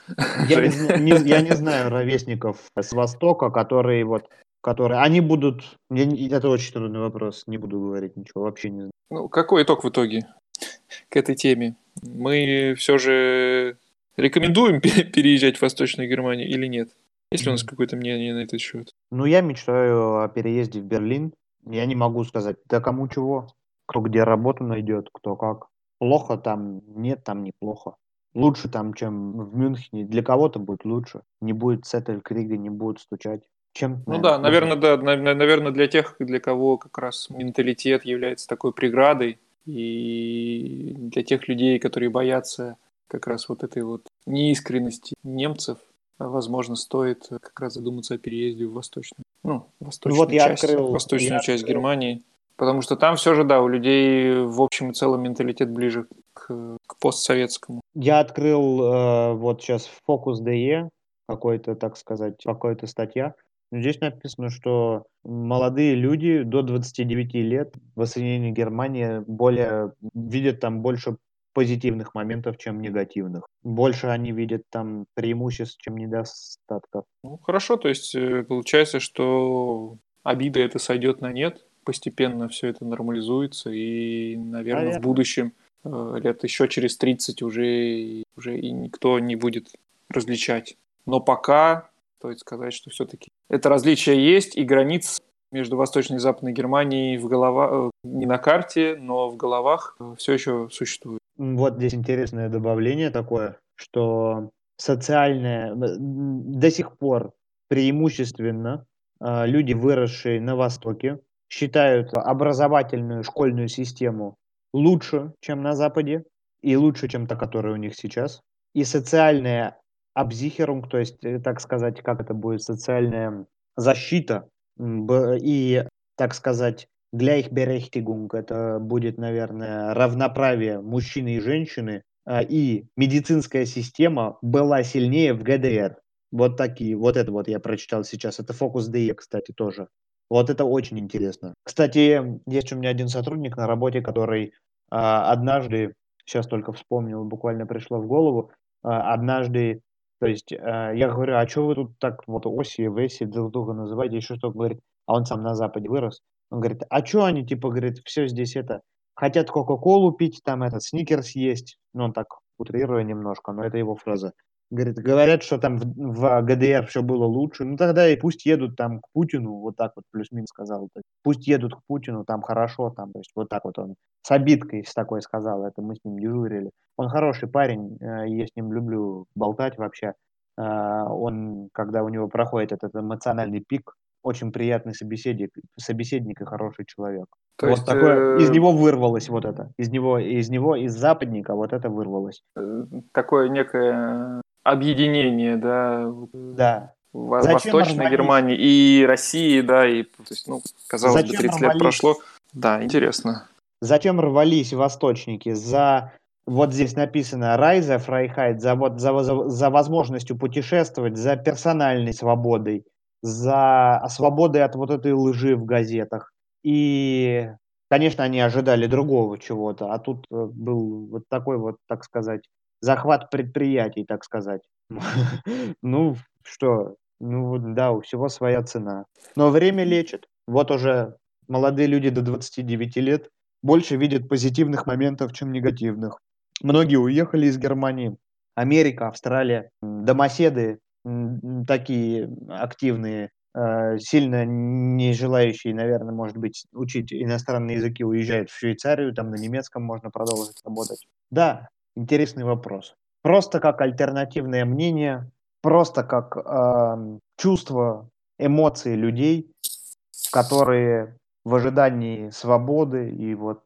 Я не, не, я не знаю ровесников с Востока, которые вот которые... Они будут... Я, это очень трудный вопрос, не буду говорить ничего, вообще не знаю. Ну, какой итог в итоге к этой теме? Мы все же рекомендуем переезжать в Восточную Германию или нет? Есть ли у нас какое-то мнение на этот счет? Ну, я мечтаю о переезде в Берлин. Я не могу сказать, да кому чего, кто где работу найдет, кто как. Плохо там, нет, там неплохо. Лучше там, чем в Мюнхене. Для кого-то будет лучше. Не будет Сеттель Крига, не будут стучать. Чем, ну да, наверное, да, наверное, для тех, для кого как раз менталитет является такой преградой, и для тех людей, которые боятся как раз вот этой вот неискренности немцев, возможно, стоит как раз задуматься о переезде в восточную, ну, восточную вот часть, открыл, восточную часть открыл. Германии. Потому что там все же, да, у людей в общем и целом менталитет ближе к, к постсоветскому. Я открыл э, вот сейчас фокус ДЕ, какой-то, так сказать, какая-то статья. Здесь написано, что молодые люди до 29 лет в воссоединении Германии более видят там больше позитивных моментов, чем негативных. Больше они видят там преимуществ, чем недостатков. Ну, хорошо, то есть э, получается, что обида это сойдет на нет, постепенно все это нормализуется, и, наверное, Наверное. в будущем, э, лет еще через 30 уже, уже и никто не будет различать. Но пока стоит сказать, что все-таки это различие есть, и границ между Восточной и Западной Германией в голова... Э, не на карте, но в головах все еще существует. Вот здесь интересное добавление такое, что социальное до сих пор преимущественно э, люди, выросшие на Востоке, считают образовательную школьную систему лучше, чем на Западе, и лучше, чем та, которая у них сейчас. И социальная абзихерунг, то есть, э, так сказать, как это будет, социальная защита и, так сказать, для их berechtigung это будет, наверное, равноправие мужчины и женщины, а, и медицинская система была сильнее в ГДР. Вот такие, вот это вот я прочитал сейчас. Это фокус ДЕ, кстати, тоже. Вот это очень интересно. Кстати, есть у меня один сотрудник на работе, который а, однажды, сейчас только вспомнил, буквально пришло в голову, а, однажды, то есть а, я говорю, а что вы тут так вот оси, веси друг друга называете, еще что говорит, а он сам на Западе вырос. Он говорит, а что они, типа, говорит, все здесь это, хотят Кока-Колу пить, там этот сникерс есть, ну он так утрируя немножко, но это его фраза. Говорит, говорят, что там в, в ГДР все было лучше. Ну тогда и пусть едут там к Путину, вот так вот плюс-минус сказал. Пусть едут к Путину, там хорошо, там, то есть вот так вот он с обидкой с такой сказал, это мы с ним дежурили. Он хороший парень, э, я с ним люблю болтать вообще. Э, он, когда у него проходит этот эмоциональный пик, очень приятный собеседник, собеседник и хороший человек. То вот есть, такое, из э, него вырвалось вот это, из него, из него, из западника вот это вырвалось. Такое некое объединение, да, да. Восточной рвались? Германии и России, да, и, то есть, ну, казалось Зачем бы, 30 рвались? лет прошло. Да, интересно. Зачем рвались восточники? За вот здесь написано Reisefreiheit за, вот, за, за, за возможностью путешествовать, за персональной свободой, за свободой от вот этой лжи в газетах. И, конечно, они ожидали другого чего-то, а тут э, был вот такой вот, так сказать, захват предприятий, так сказать. Ну, что, ну да, у всего своя цена. Но время лечит. Вот уже молодые люди до 29 лет больше видят позитивных моментов, чем негативных. Многие уехали из Германии. Америка, Австралия, домоседы такие активные, э, сильно не желающие, наверное, может быть, учить иностранные языки, уезжают в Швейцарию, там на немецком можно продолжить работать. Да, Интересный вопрос. Просто как альтернативное мнение, просто как э, чувство, эмоции людей, которые в ожидании свободы и вот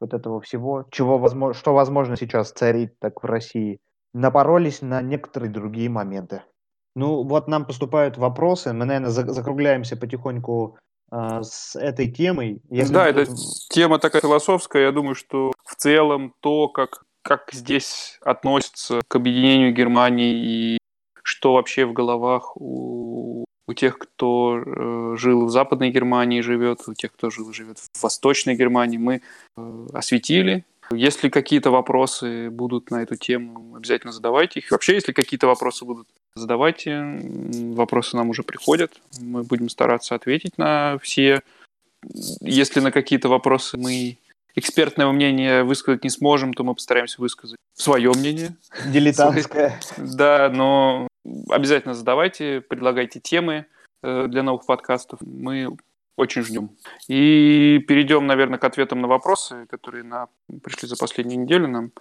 вот этого всего, чего возможно, что возможно сейчас царит так в России, напоролись на некоторые другие моменты. Ну, вот нам поступают вопросы, мы, наверное, закругляемся потихоньку э, с этой темой. Если да, эта тема такая философская, я думаю, что в целом то, как как здесь относятся к объединению Германии и что вообще в головах у, у тех, кто э, жил в Западной Германии, живет, у тех, кто жил живет в Восточной Германии, мы э, осветили. Если какие-то вопросы будут на эту тему, обязательно задавайте их. Вообще, если какие-то вопросы будут, задавайте. Вопросы нам уже приходят. Мы будем стараться ответить на все. Если на какие-то вопросы мы экспертное мнение высказать не сможем, то мы постараемся высказать свое мнение. Дилетантское. Да, но обязательно задавайте, предлагайте темы э, для новых подкастов. Мы очень ждем. И перейдем, наверное, к ответам на вопросы, которые на... пришли за последнюю неделю нам.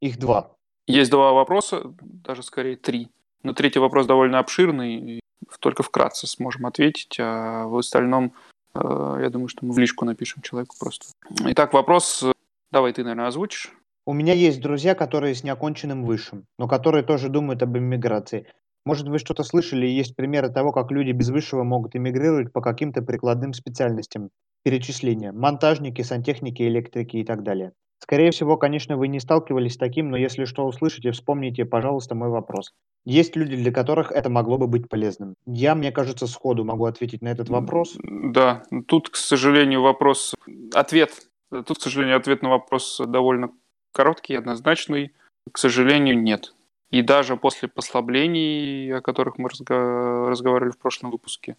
Их два. Есть два вопроса, даже скорее три. Но третий вопрос довольно обширный, только вкратце сможем ответить, а в остальном Э, я думаю, что мы в личку напишем человеку просто. Итак, вопрос. Давай ты, наверное, озвучишь. У меня есть друзья, которые с неоконченным высшим, но которые тоже думают об иммиграции. Может, вы что-то слышали, есть примеры того, как люди без высшего могут эмигрировать по каким-то прикладным специальностям. Перечисления. Монтажники, сантехники, электрики и так далее. Скорее всего, конечно, вы не сталкивались с таким, но если что услышите, вспомните, пожалуйста, мой вопрос. Есть люди, для которых это могло бы быть полезным. Я, мне кажется, сходу могу ответить на этот вопрос. Да, тут, к сожалению, вопрос... Ответ. Тут, к сожалению, ответ на вопрос довольно короткий, однозначный. К сожалению, нет. И даже после послаблений, о которых мы разго... разговаривали в прошлом выпуске,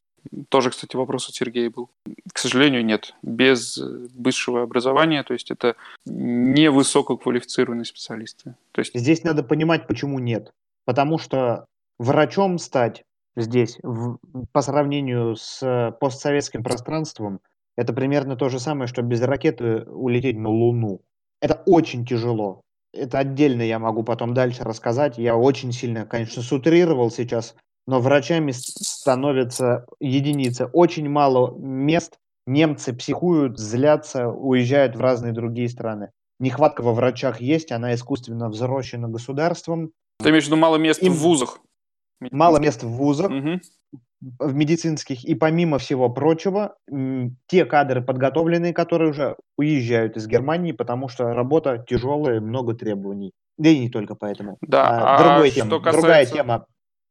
тоже, кстати, вопрос от Сергея был. К сожалению, нет. Без высшего образования, то есть это не высококвалифицированные специалисты. То есть... Здесь надо понимать, почему нет. Потому что врачом стать здесь, в, по сравнению с постсоветским пространством, это примерно то же самое, что без ракеты улететь на Луну. Это очень тяжело. Это отдельно я могу потом дальше рассказать. Я очень сильно, конечно, сутрировал сейчас но врачами становятся единицы. Очень мало мест, немцы психуют, злятся, уезжают в разные другие страны. Нехватка во врачах есть, она искусственно взрощена государством. Ты имеешь в виду мало мест Им... в вузах? Мало мест в вузах, угу. в медицинских. И помимо всего прочего, те кадры подготовленные, которые уже уезжают из Германии, потому что работа тяжелая, много требований. Да и не только поэтому. Да, а, а тема, касается... другая тема.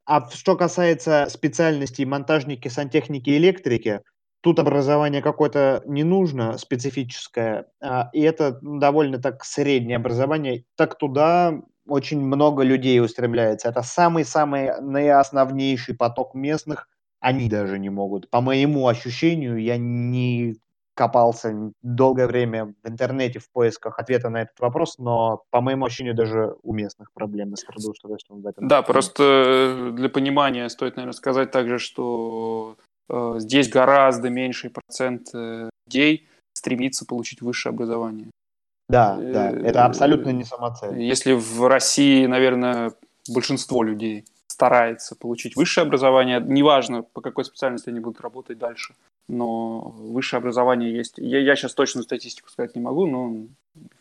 А что касается специальностей монтажники, сантехники, электрики, тут образование какое-то не нужно, специфическое, а, и это довольно так среднее образование, так туда очень много людей устремляется. Это самый-самый наиосновнейший поток местных, они даже не могут. По моему ощущению, я не копался долгое время в интернете в поисках ответа на этот вопрос, но, по моему ощущению, даже у местных проблемы с трудоустройством в этом. Да, просто э, для понимания стоит, наверное, сказать также, что э, здесь гораздо меньший процент э, людей стремится получить высшее образование. Да, да, это абсолютно не самоцель. Если в России, наверное, большинство людей старается получить высшее образование, неважно, по какой специальности они будут работать дальше, но высшее образование есть. Я, я сейчас точную статистику сказать не могу, но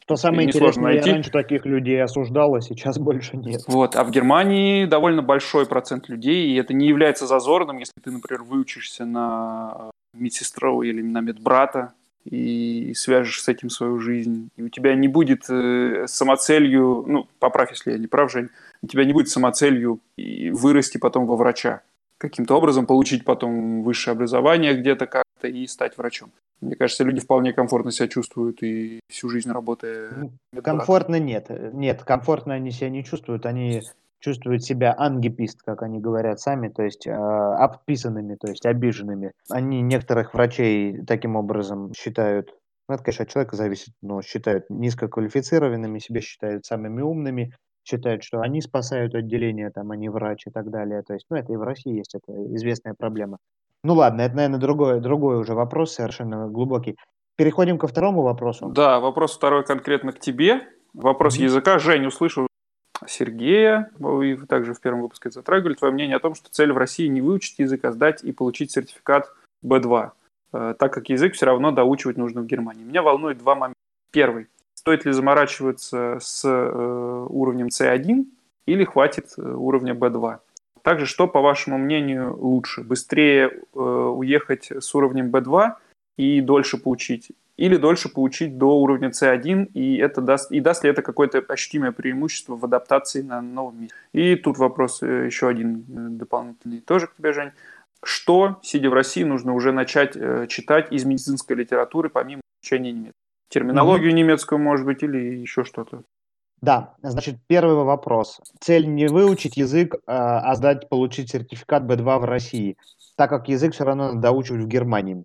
что самое интересное, найти. я раньше таких людей осуждал, а сейчас больше нет. Вот, а в Германии довольно большой процент людей, и это не является зазорным, если ты, например, выучишься на медсестру или на медбрата, и свяжешь с этим свою жизнь. И у тебя не будет э, самоцелью, ну, поправь, если я не прав, Жень, у тебя не будет самоцелью вырасти потом во врача. Каким-то образом получить потом высшее образование где-то как-то и стать врачом. Мне кажется, люди вполне комфортно себя чувствуют и всю жизнь работая. Ну, комфортно нет. Нет, комфортно они себя не чувствуют. Они чувствуют себя ангипист, как они говорят сами, то есть э, обписанными, то есть обиженными. Они некоторых врачей таким образом считают, ну, это, конечно, от человека зависит, но считают низкоквалифицированными, себя считают самыми умными, считают, что они спасают отделение, там, они врач и так далее. То есть, ну, это и в России есть, это известная проблема. Ну ладно, это, наверное, другой, другой уже вопрос, совершенно глубокий. Переходим ко второму вопросу. Да, вопрос второй конкретно к тебе. Вопрос mm-hmm. языка. Жень, услышу Сергея, вы также в первом выпуске затрагивали, твое мнение о том, что цель в России не выучить язык, а сдать и получить сертификат B2, э, так как язык все равно доучивать нужно в Германии. Меня волнует два момента. Первый. Стоит ли заморачиваться с э, уровнем C1 или хватит э, уровня B2? Также, что, по вашему мнению, лучше? Быстрее уехать с уровнем B2 и дольше получить или дольше получить до уровня C1, и, это даст, и даст ли это какое-то ощутимое преимущество в адаптации на новом месте. И тут вопрос э, еще один э, дополнительный тоже к тебе, Жень. Что, сидя в России, нужно уже начать э, читать из медицинской литературы, помимо изучения немецкого? Терминологию mm-hmm. немецкую, может быть, или еще что-то? Да, значит, первый вопрос. Цель не выучить язык, а сдать, получить сертификат B2 в России, так как язык все равно надо доучивать в Германии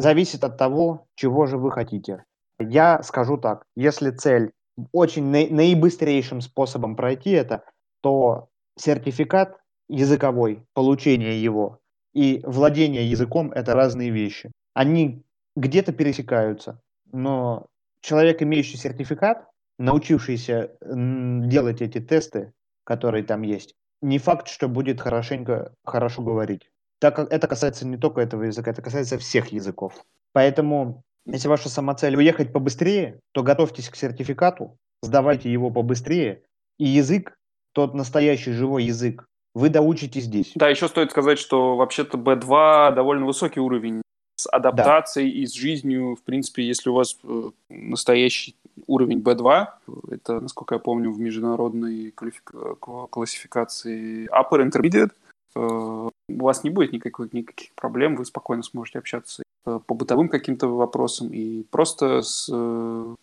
зависит от того, чего же вы хотите. Я скажу так, если цель очень на- наибыстрейшим способом пройти это, то сертификат языковой, получение его и владение языком – это разные вещи. Они где-то пересекаются, но человек, имеющий сертификат, научившийся делать эти тесты, которые там есть, не факт, что будет хорошенько, хорошо говорить так как это касается не только этого языка, это касается всех языков. Поэтому, если ваша самоцель уехать побыстрее, то готовьтесь к сертификату, сдавайте его побыстрее, и язык, тот настоящий живой язык, вы доучите здесь. Да, еще стоит сказать, что вообще-то B2 довольно высокий уровень с адаптацией да. и с жизнью. В принципе, если у вас э, настоящий уровень B2, это, насколько я помню, в международной классификации Upper Intermediate, Э, у вас не будет никаких, никаких проблем, вы спокойно сможете общаться э, по бытовым каким-то вопросам и просто с,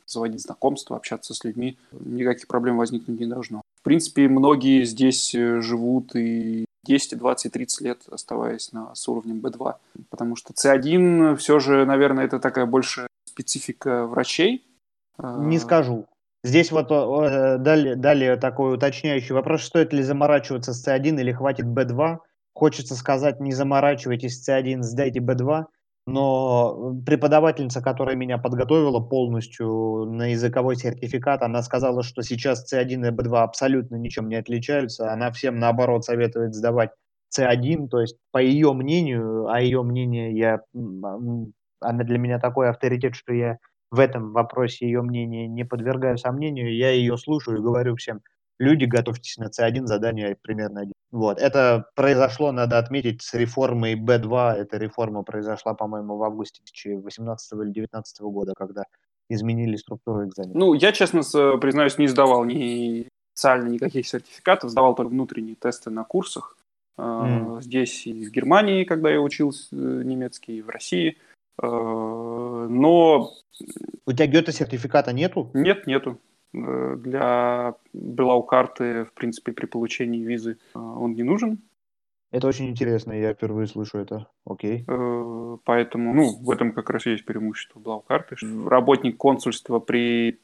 заводить знакомства, общаться с людьми. Никаких проблем возникнуть не должно. В принципе, многие здесь живут и 10, 20, 30 лет, оставаясь на, с уровнем B2. Потому что C1 все же, наверное, это такая больше специфика врачей. Не скажу. Здесь вот э, дали, дали такой уточняющий вопрос, стоит ли заморачиваться с C1 или хватит B2. Хочется сказать, не заморачивайтесь с C1, сдайте B2, но преподавательница, которая меня подготовила полностью на языковой сертификат, она сказала, что сейчас C1 и B2 абсолютно ничем не отличаются. Она всем, наоборот, советует сдавать C1, то есть, по ее мнению, а ее мнение, я, она для меня такой авторитет, что я в этом вопросе ее мнение не подвергаю сомнению, я ее слушаю и говорю всем, люди, готовьтесь на C1, задание примерно один. Вот. Это произошло, надо отметить, с реформой B2. Эта реформа произошла, по-моему, в августе 2018 или 2019 года, когда изменили структуру экзамена. Ну, я, честно признаюсь, не сдавал ни специально никаких сертификатов, сдавал только внутренние тесты на курсах. Mm. Здесь и в Германии, когда я учился немецкий, и в России. Но... У тебя Гёте-сертификата нету? Нет, нету. Для Блау-карты, в принципе, при получении визы он не нужен. Это очень интересно, я впервые слышу это. Окей. Поэтому, ну, в этом как раз есть преимущество Блау-карты. Работник консульства при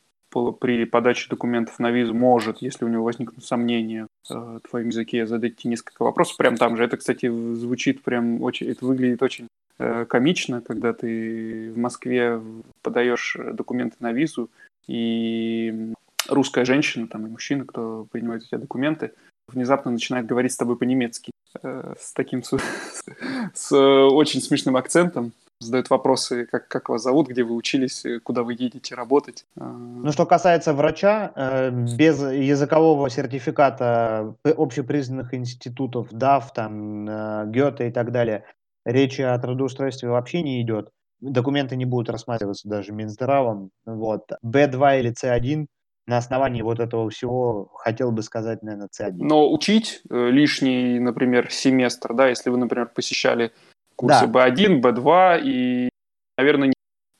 при подаче документов на визу может, если у него возникнут сомнения э, в твоем языке, задать тебе несколько вопросов прям там же. Это, кстати, звучит прям очень, это выглядит очень э, комично, когда ты в Москве подаешь документы на визу, и русская женщина там, и мужчина, кто принимает у тебя документы, внезапно начинает говорить с тобой по-немецки э, с таким с, с очень смешным акцентом задают вопросы, как, как вас зовут, где вы учились, э, куда вы едете работать. А, ну, что касается врача, э, без языкового сертификата общепризнанных институтов, ДАФ, там, э, Гёте и так далее, речи о трудоустройстве вообще не идет. Документы не будут рассматриваться даже Минздравом. Вот. B2 или C1 на основании вот этого всего хотел бы сказать, наверное, C1. Но учить лишний, например, семестр, да, если вы, например, посещали курсы да. B1, B2, и, наверное,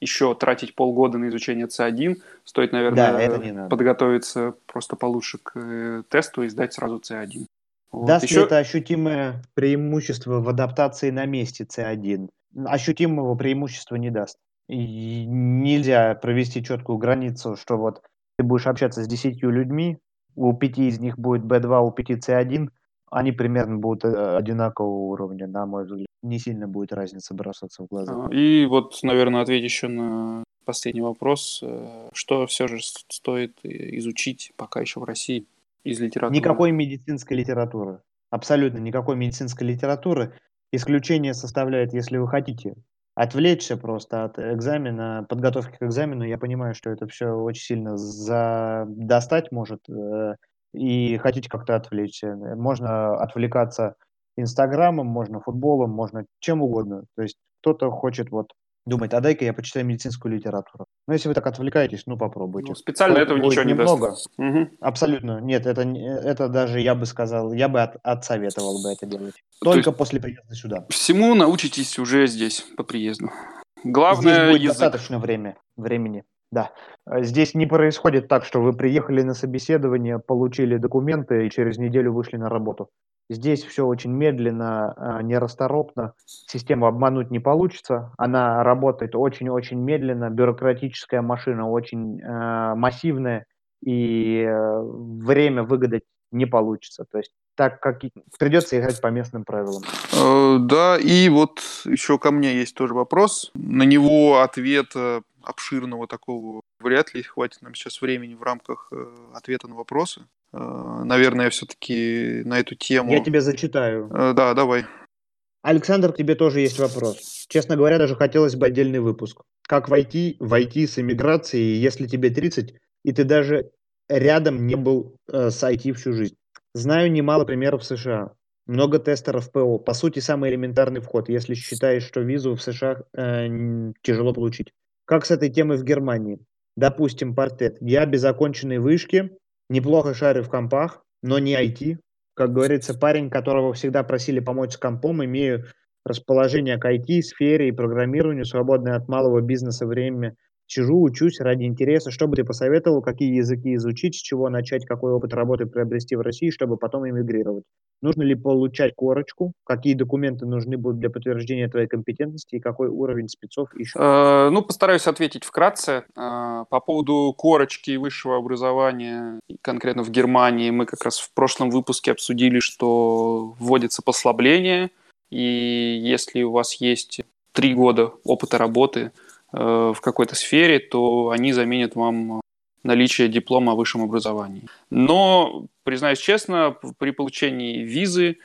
еще тратить полгода на изучение C1. Стоит, наверное, да, подготовиться просто получше к э, тесту и сдать сразу C1. Вот. Даст еще... ли это ощутимое преимущество в адаптации на месте C1? Ощутимого преимущества не даст. И нельзя провести четкую границу, что вот ты будешь общаться с десятью людьми, у пяти из них будет B2, у пяти C1, они примерно будут э, одинакового уровня, на мой взгляд. Не сильно будет разница бросаться в глаза. А, и вот, наверное, ответить еще на последний вопрос. Э, что все же стоит изучить пока еще в России из литературы? Никакой медицинской литературы. Абсолютно никакой медицинской литературы. Исключение составляет, если вы хотите отвлечься просто от экзамена, подготовки к экзамену. Я понимаю, что это все очень сильно за... достать может э, и хотите как-то отвлечься. Можно отвлекаться Инстаграмом, можно футболом, можно чем угодно. То есть кто-то хочет вот думать, а дай-ка я почитаю медицинскую литературу. Но если вы так отвлекаетесь, ну попробуйте. Ну, специально этого ничего не немного. даст. Угу. Абсолютно. Нет, это, это даже я бы сказал, я бы от, отсоветовал бы это делать. Только после приезда сюда. Всему научитесь уже здесь, по приезду. Главное, здесь будет язык. достаточно время, времени. Да. Здесь не происходит так, что вы приехали на собеседование, получили документы и через неделю вышли на работу. Здесь все очень медленно, э, нерасторопно. Систему обмануть не получится. Она работает очень-очень медленно. Бюрократическая машина очень э, массивная. И э, время выгадать не получится. То есть так как придется играть по местным правилам. Э, да, и вот еще ко мне есть тоже вопрос. На него ответа обширного такого вряд ли хватит нам сейчас времени в рамках э, ответа на вопросы. Э, наверное, все-таки на эту тему... Я тебе зачитаю. Да, давай. Александр, к тебе тоже есть вопрос. Честно говоря, даже хотелось бы отдельный выпуск. Как войти, войти с эмиграцией, если тебе 30, и ты даже рядом не был э, с IT всю жизнь? Знаю немало примеров в США. Много тестеров ПО. По сути, самый элементарный вход, если считаешь, что визу в США э, тяжело получить. Как с этой темой в Германии? Допустим, портет. Я без оконченной вышки, неплохо шарю в компах, но не IT. Как говорится, парень, которого всегда просили помочь с компом, имею расположение к IT-сфере и программированию, свободное от малого бизнеса время Сижу, учусь ради интереса. Что бы ты посоветовал, какие языки изучить, с чего начать, какой опыт работы приобрести в России, чтобы потом эмигрировать? Нужно ли получать корочку? Какие документы нужны будут для подтверждения твоей компетентности и какой уровень спецов еще? Э, ну, постараюсь ответить вкратце. Э, по поводу корочки высшего образования, конкретно в Германии, мы как раз в прошлом выпуске обсудили, что вводится послабление, и если у вас есть три года опыта работы в какой-то сфере, то они заменят вам наличие диплома о высшем образовании. Но, признаюсь честно, при получении визы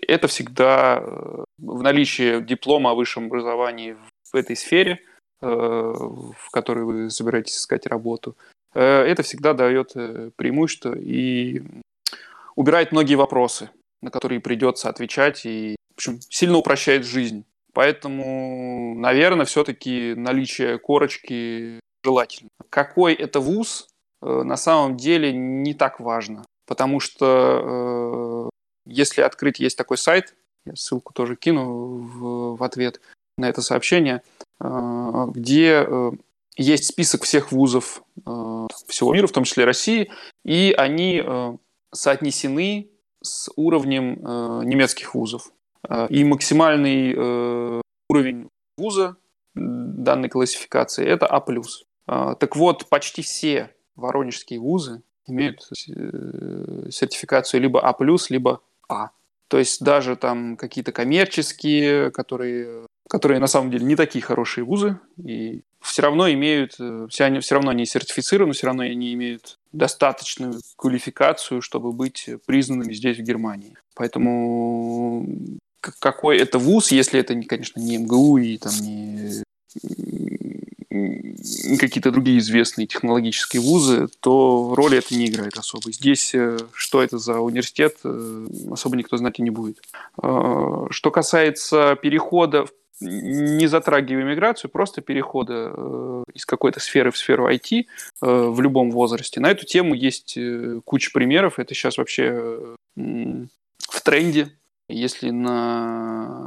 это всегда э, в наличии диплома о высшем образовании в этой сфере, э, в которой вы собираетесь искать работу, это всегда дает преимущество и убирает многие вопросы, на которые придется отвечать, и в общем, сильно упрощает жизнь. Поэтому, наверное, все-таки наличие корочки желательно. Какой это вуз, э, на самом деле не так важно, потому что если открыть, есть такой сайт, я ссылку тоже кину в, в ответ на это сообщение, э, где э, есть список всех вузов э, всего мира, в том числе России, и они соотнесены с уровнем немецких вузов. И максимальный уровень вуза данной классификации – это А+. Так вот, почти все воронежские вузы имеют сертификацию либо А+, либо А. То есть даже там какие-то коммерческие, которые, которые на самом деле не такие хорошие вузы, и все равно имеют, э, все, они, все равно они сертифицированы, все равно они имеют достаточную квалификацию, чтобы быть признанными здесь, в Германии. Поэтому какой это вуз, если это, конечно, не МГУ и там не какие-то другие известные технологические вузы, то роли это не играет особо. Здесь э, что это за университет, э, особо никто знать и не будет. Э, что касается перехода, не затрагивая миграцию, просто перехода из какой-то сферы в сферу IT в любом возрасте. На эту тему есть куча примеров. Это сейчас вообще в тренде. Если на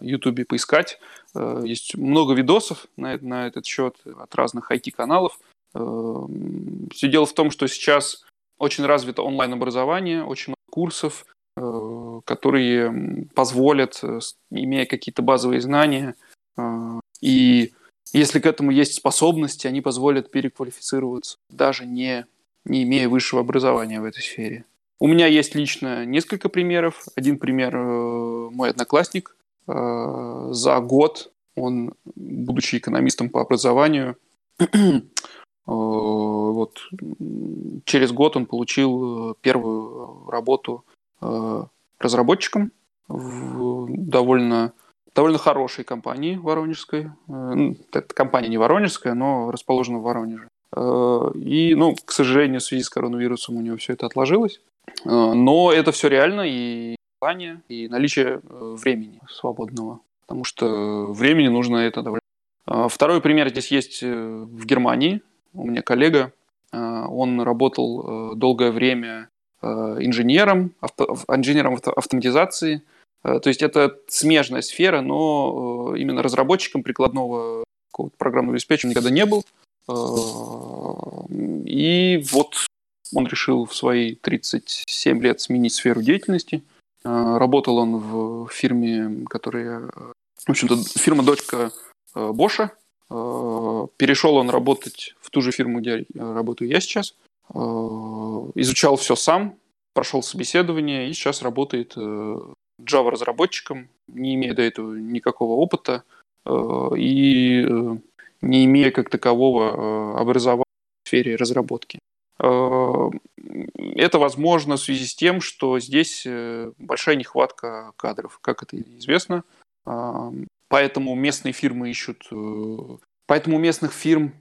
Ютубе поискать. Э, есть много видосов на, на этот счет от разных IT-каналов. Э, Все дело в том, что сейчас очень развито онлайн-образование, очень много курсов, э, которые позволят, имея какие-то базовые знания, и если к этому есть способности, они позволят переквалифицироваться, даже не, не имея высшего образования в этой сфере. У меня есть лично несколько примеров. Один пример мой одноклассник Э, за год он, будучи экономистом по образованию, э, вот через год он получил первую работу э, разработчиком в довольно довольно хорошей компании воронежской. Ну, эта компания не воронежская, но расположена в Воронеже. И, ну, к сожалению, в связи с коронавирусом у него все это отложилось. Но это все реально, и желание и наличие э, времени свободного. Потому что времени нужно это довольно. А, второй пример здесь есть э, в Германии. У меня коллега, он работал э, долгое время инженером, авто, инженером автоматизации. То есть это смежная сфера, но именно разработчиком прикладного программного обеспечения никогда не был. И вот он решил в свои 37 лет сменить сферу деятельности – Э, работал он в фирме, которая, в общем-то, фирма дочка э, Боша. Э, перешел он работать в ту же фирму, где работаю я сейчас. Изучал все сам, прошел собеседование и сейчас работает Java-разработчиком, не имея до этого никакого опыта и не имея как такового образования в сфере разработки. Э, это возможно в связи с тем, что здесь э, большая нехватка кадров, как это известно. А, поэтому местные фирмы ищут... Э, поэтому у местных фирм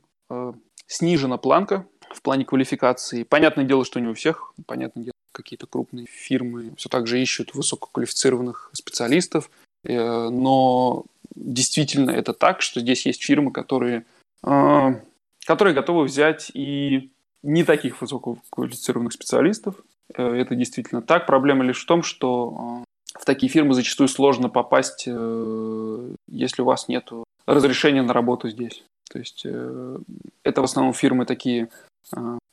снижена планка в плане квалификации. Понятное дело, что не у всех. Понятное дело, какие-то крупные фирмы все так же ищут высококвалифицированных специалистов. Но действительно это так, что здесь есть фирмы, которые, которые готовы взять и не таких высококвалифицированных специалистов. Э, это действительно так. Проблема лишь в том, что э, в такие фирмы зачастую сложно попасть, э, если у вас нет разрешения на работу здесь. То есть это в основном фирмы такие,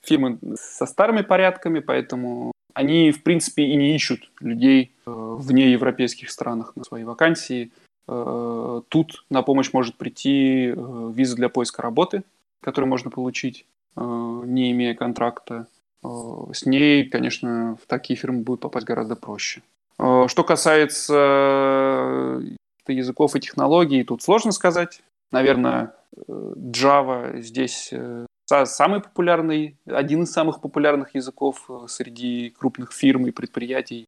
фирмы со старыми порядками, поэтому они, в принципе, и не ищут людей вне европейских странах на свои вакансии. Тут на помощь может прийти виза для поиска работы, которую можно получить. Э, не имея контракта, э, с ней, конечно, в такие фирмы будет попасть гораздо проще. Э, что касается языков и технологий, тут сложно сказать. Наверное, Java здесь самый популярный, один из самых популярных языков среди крупных фирм и предприятий.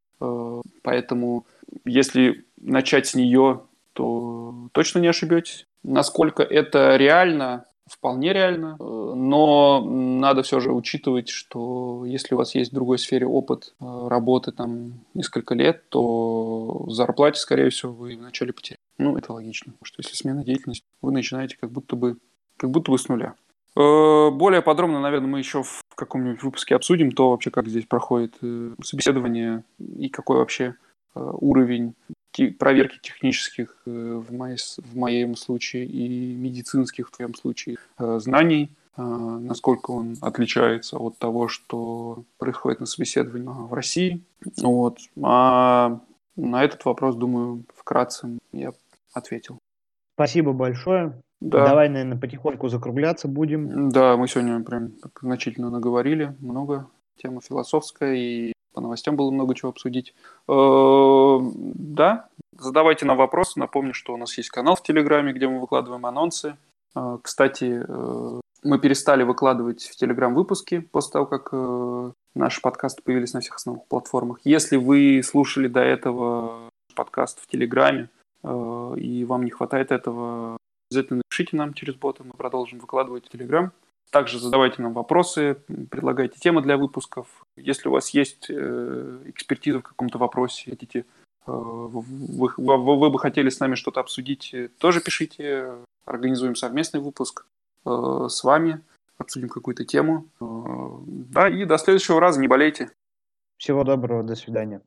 Поэтому, если начать с нее, то точно не ошибетесь. Насколько это реально, вполне реально, э, но надо все же учитывать, что если у вас есть в другой сфере опыт э, работы там несколько лет, то в зарплате, скорее всего, вы вначале потеряете. Ну, это логично, потому что если смена деятельности, вы начинаете как будто бы, как будто бы с нуля. Э, более подробно, наверное, мы еще в каком-нибудь выпуске обсудим то вообще, как здесь проходит собеседование и какой вообще уровень проверки технических в, моей, в моем случае и медицинских в твоем случае знаний, насколько он отличается от того, что происходит на собеседовании в России. Вот. А на этот вопрос, думаю, вкратце я ответил. Спасибо большое. Да. Давай, наверное, потихоньку закругляться будем. Да, мы сегодня прям значительно наговорили, много. Тема философская, и по новостям было много чего обсудить. Э, да, задавайте нам вопросы. Напомню, что у нас есть канал в Телеграме, где мы выкладываем анонсы. Э, кстати, э, мы перестали выкладывать в Телеграм выпуски после того, как наши подкасты появились на всех основных платформах. Если вы слушали до этого подкаст в Телеграме, и вам не хватает этого, Обязательно напишите нам через бота, мы продолжим выкладывать в Telegram. Также задавайте нам вопросы, предлагайте темы для выпусков. Если у вас есть э, экспертиза в каком-то вопросе, хотите, э, вы, вы, вы бы хотели с нами что-то обсудить, э, тоже пишите. Организуем совместный выпуск с вами, обсудим какую-то тему. Да, и до следующего раза, не болейте. Всего доброго, до свидания.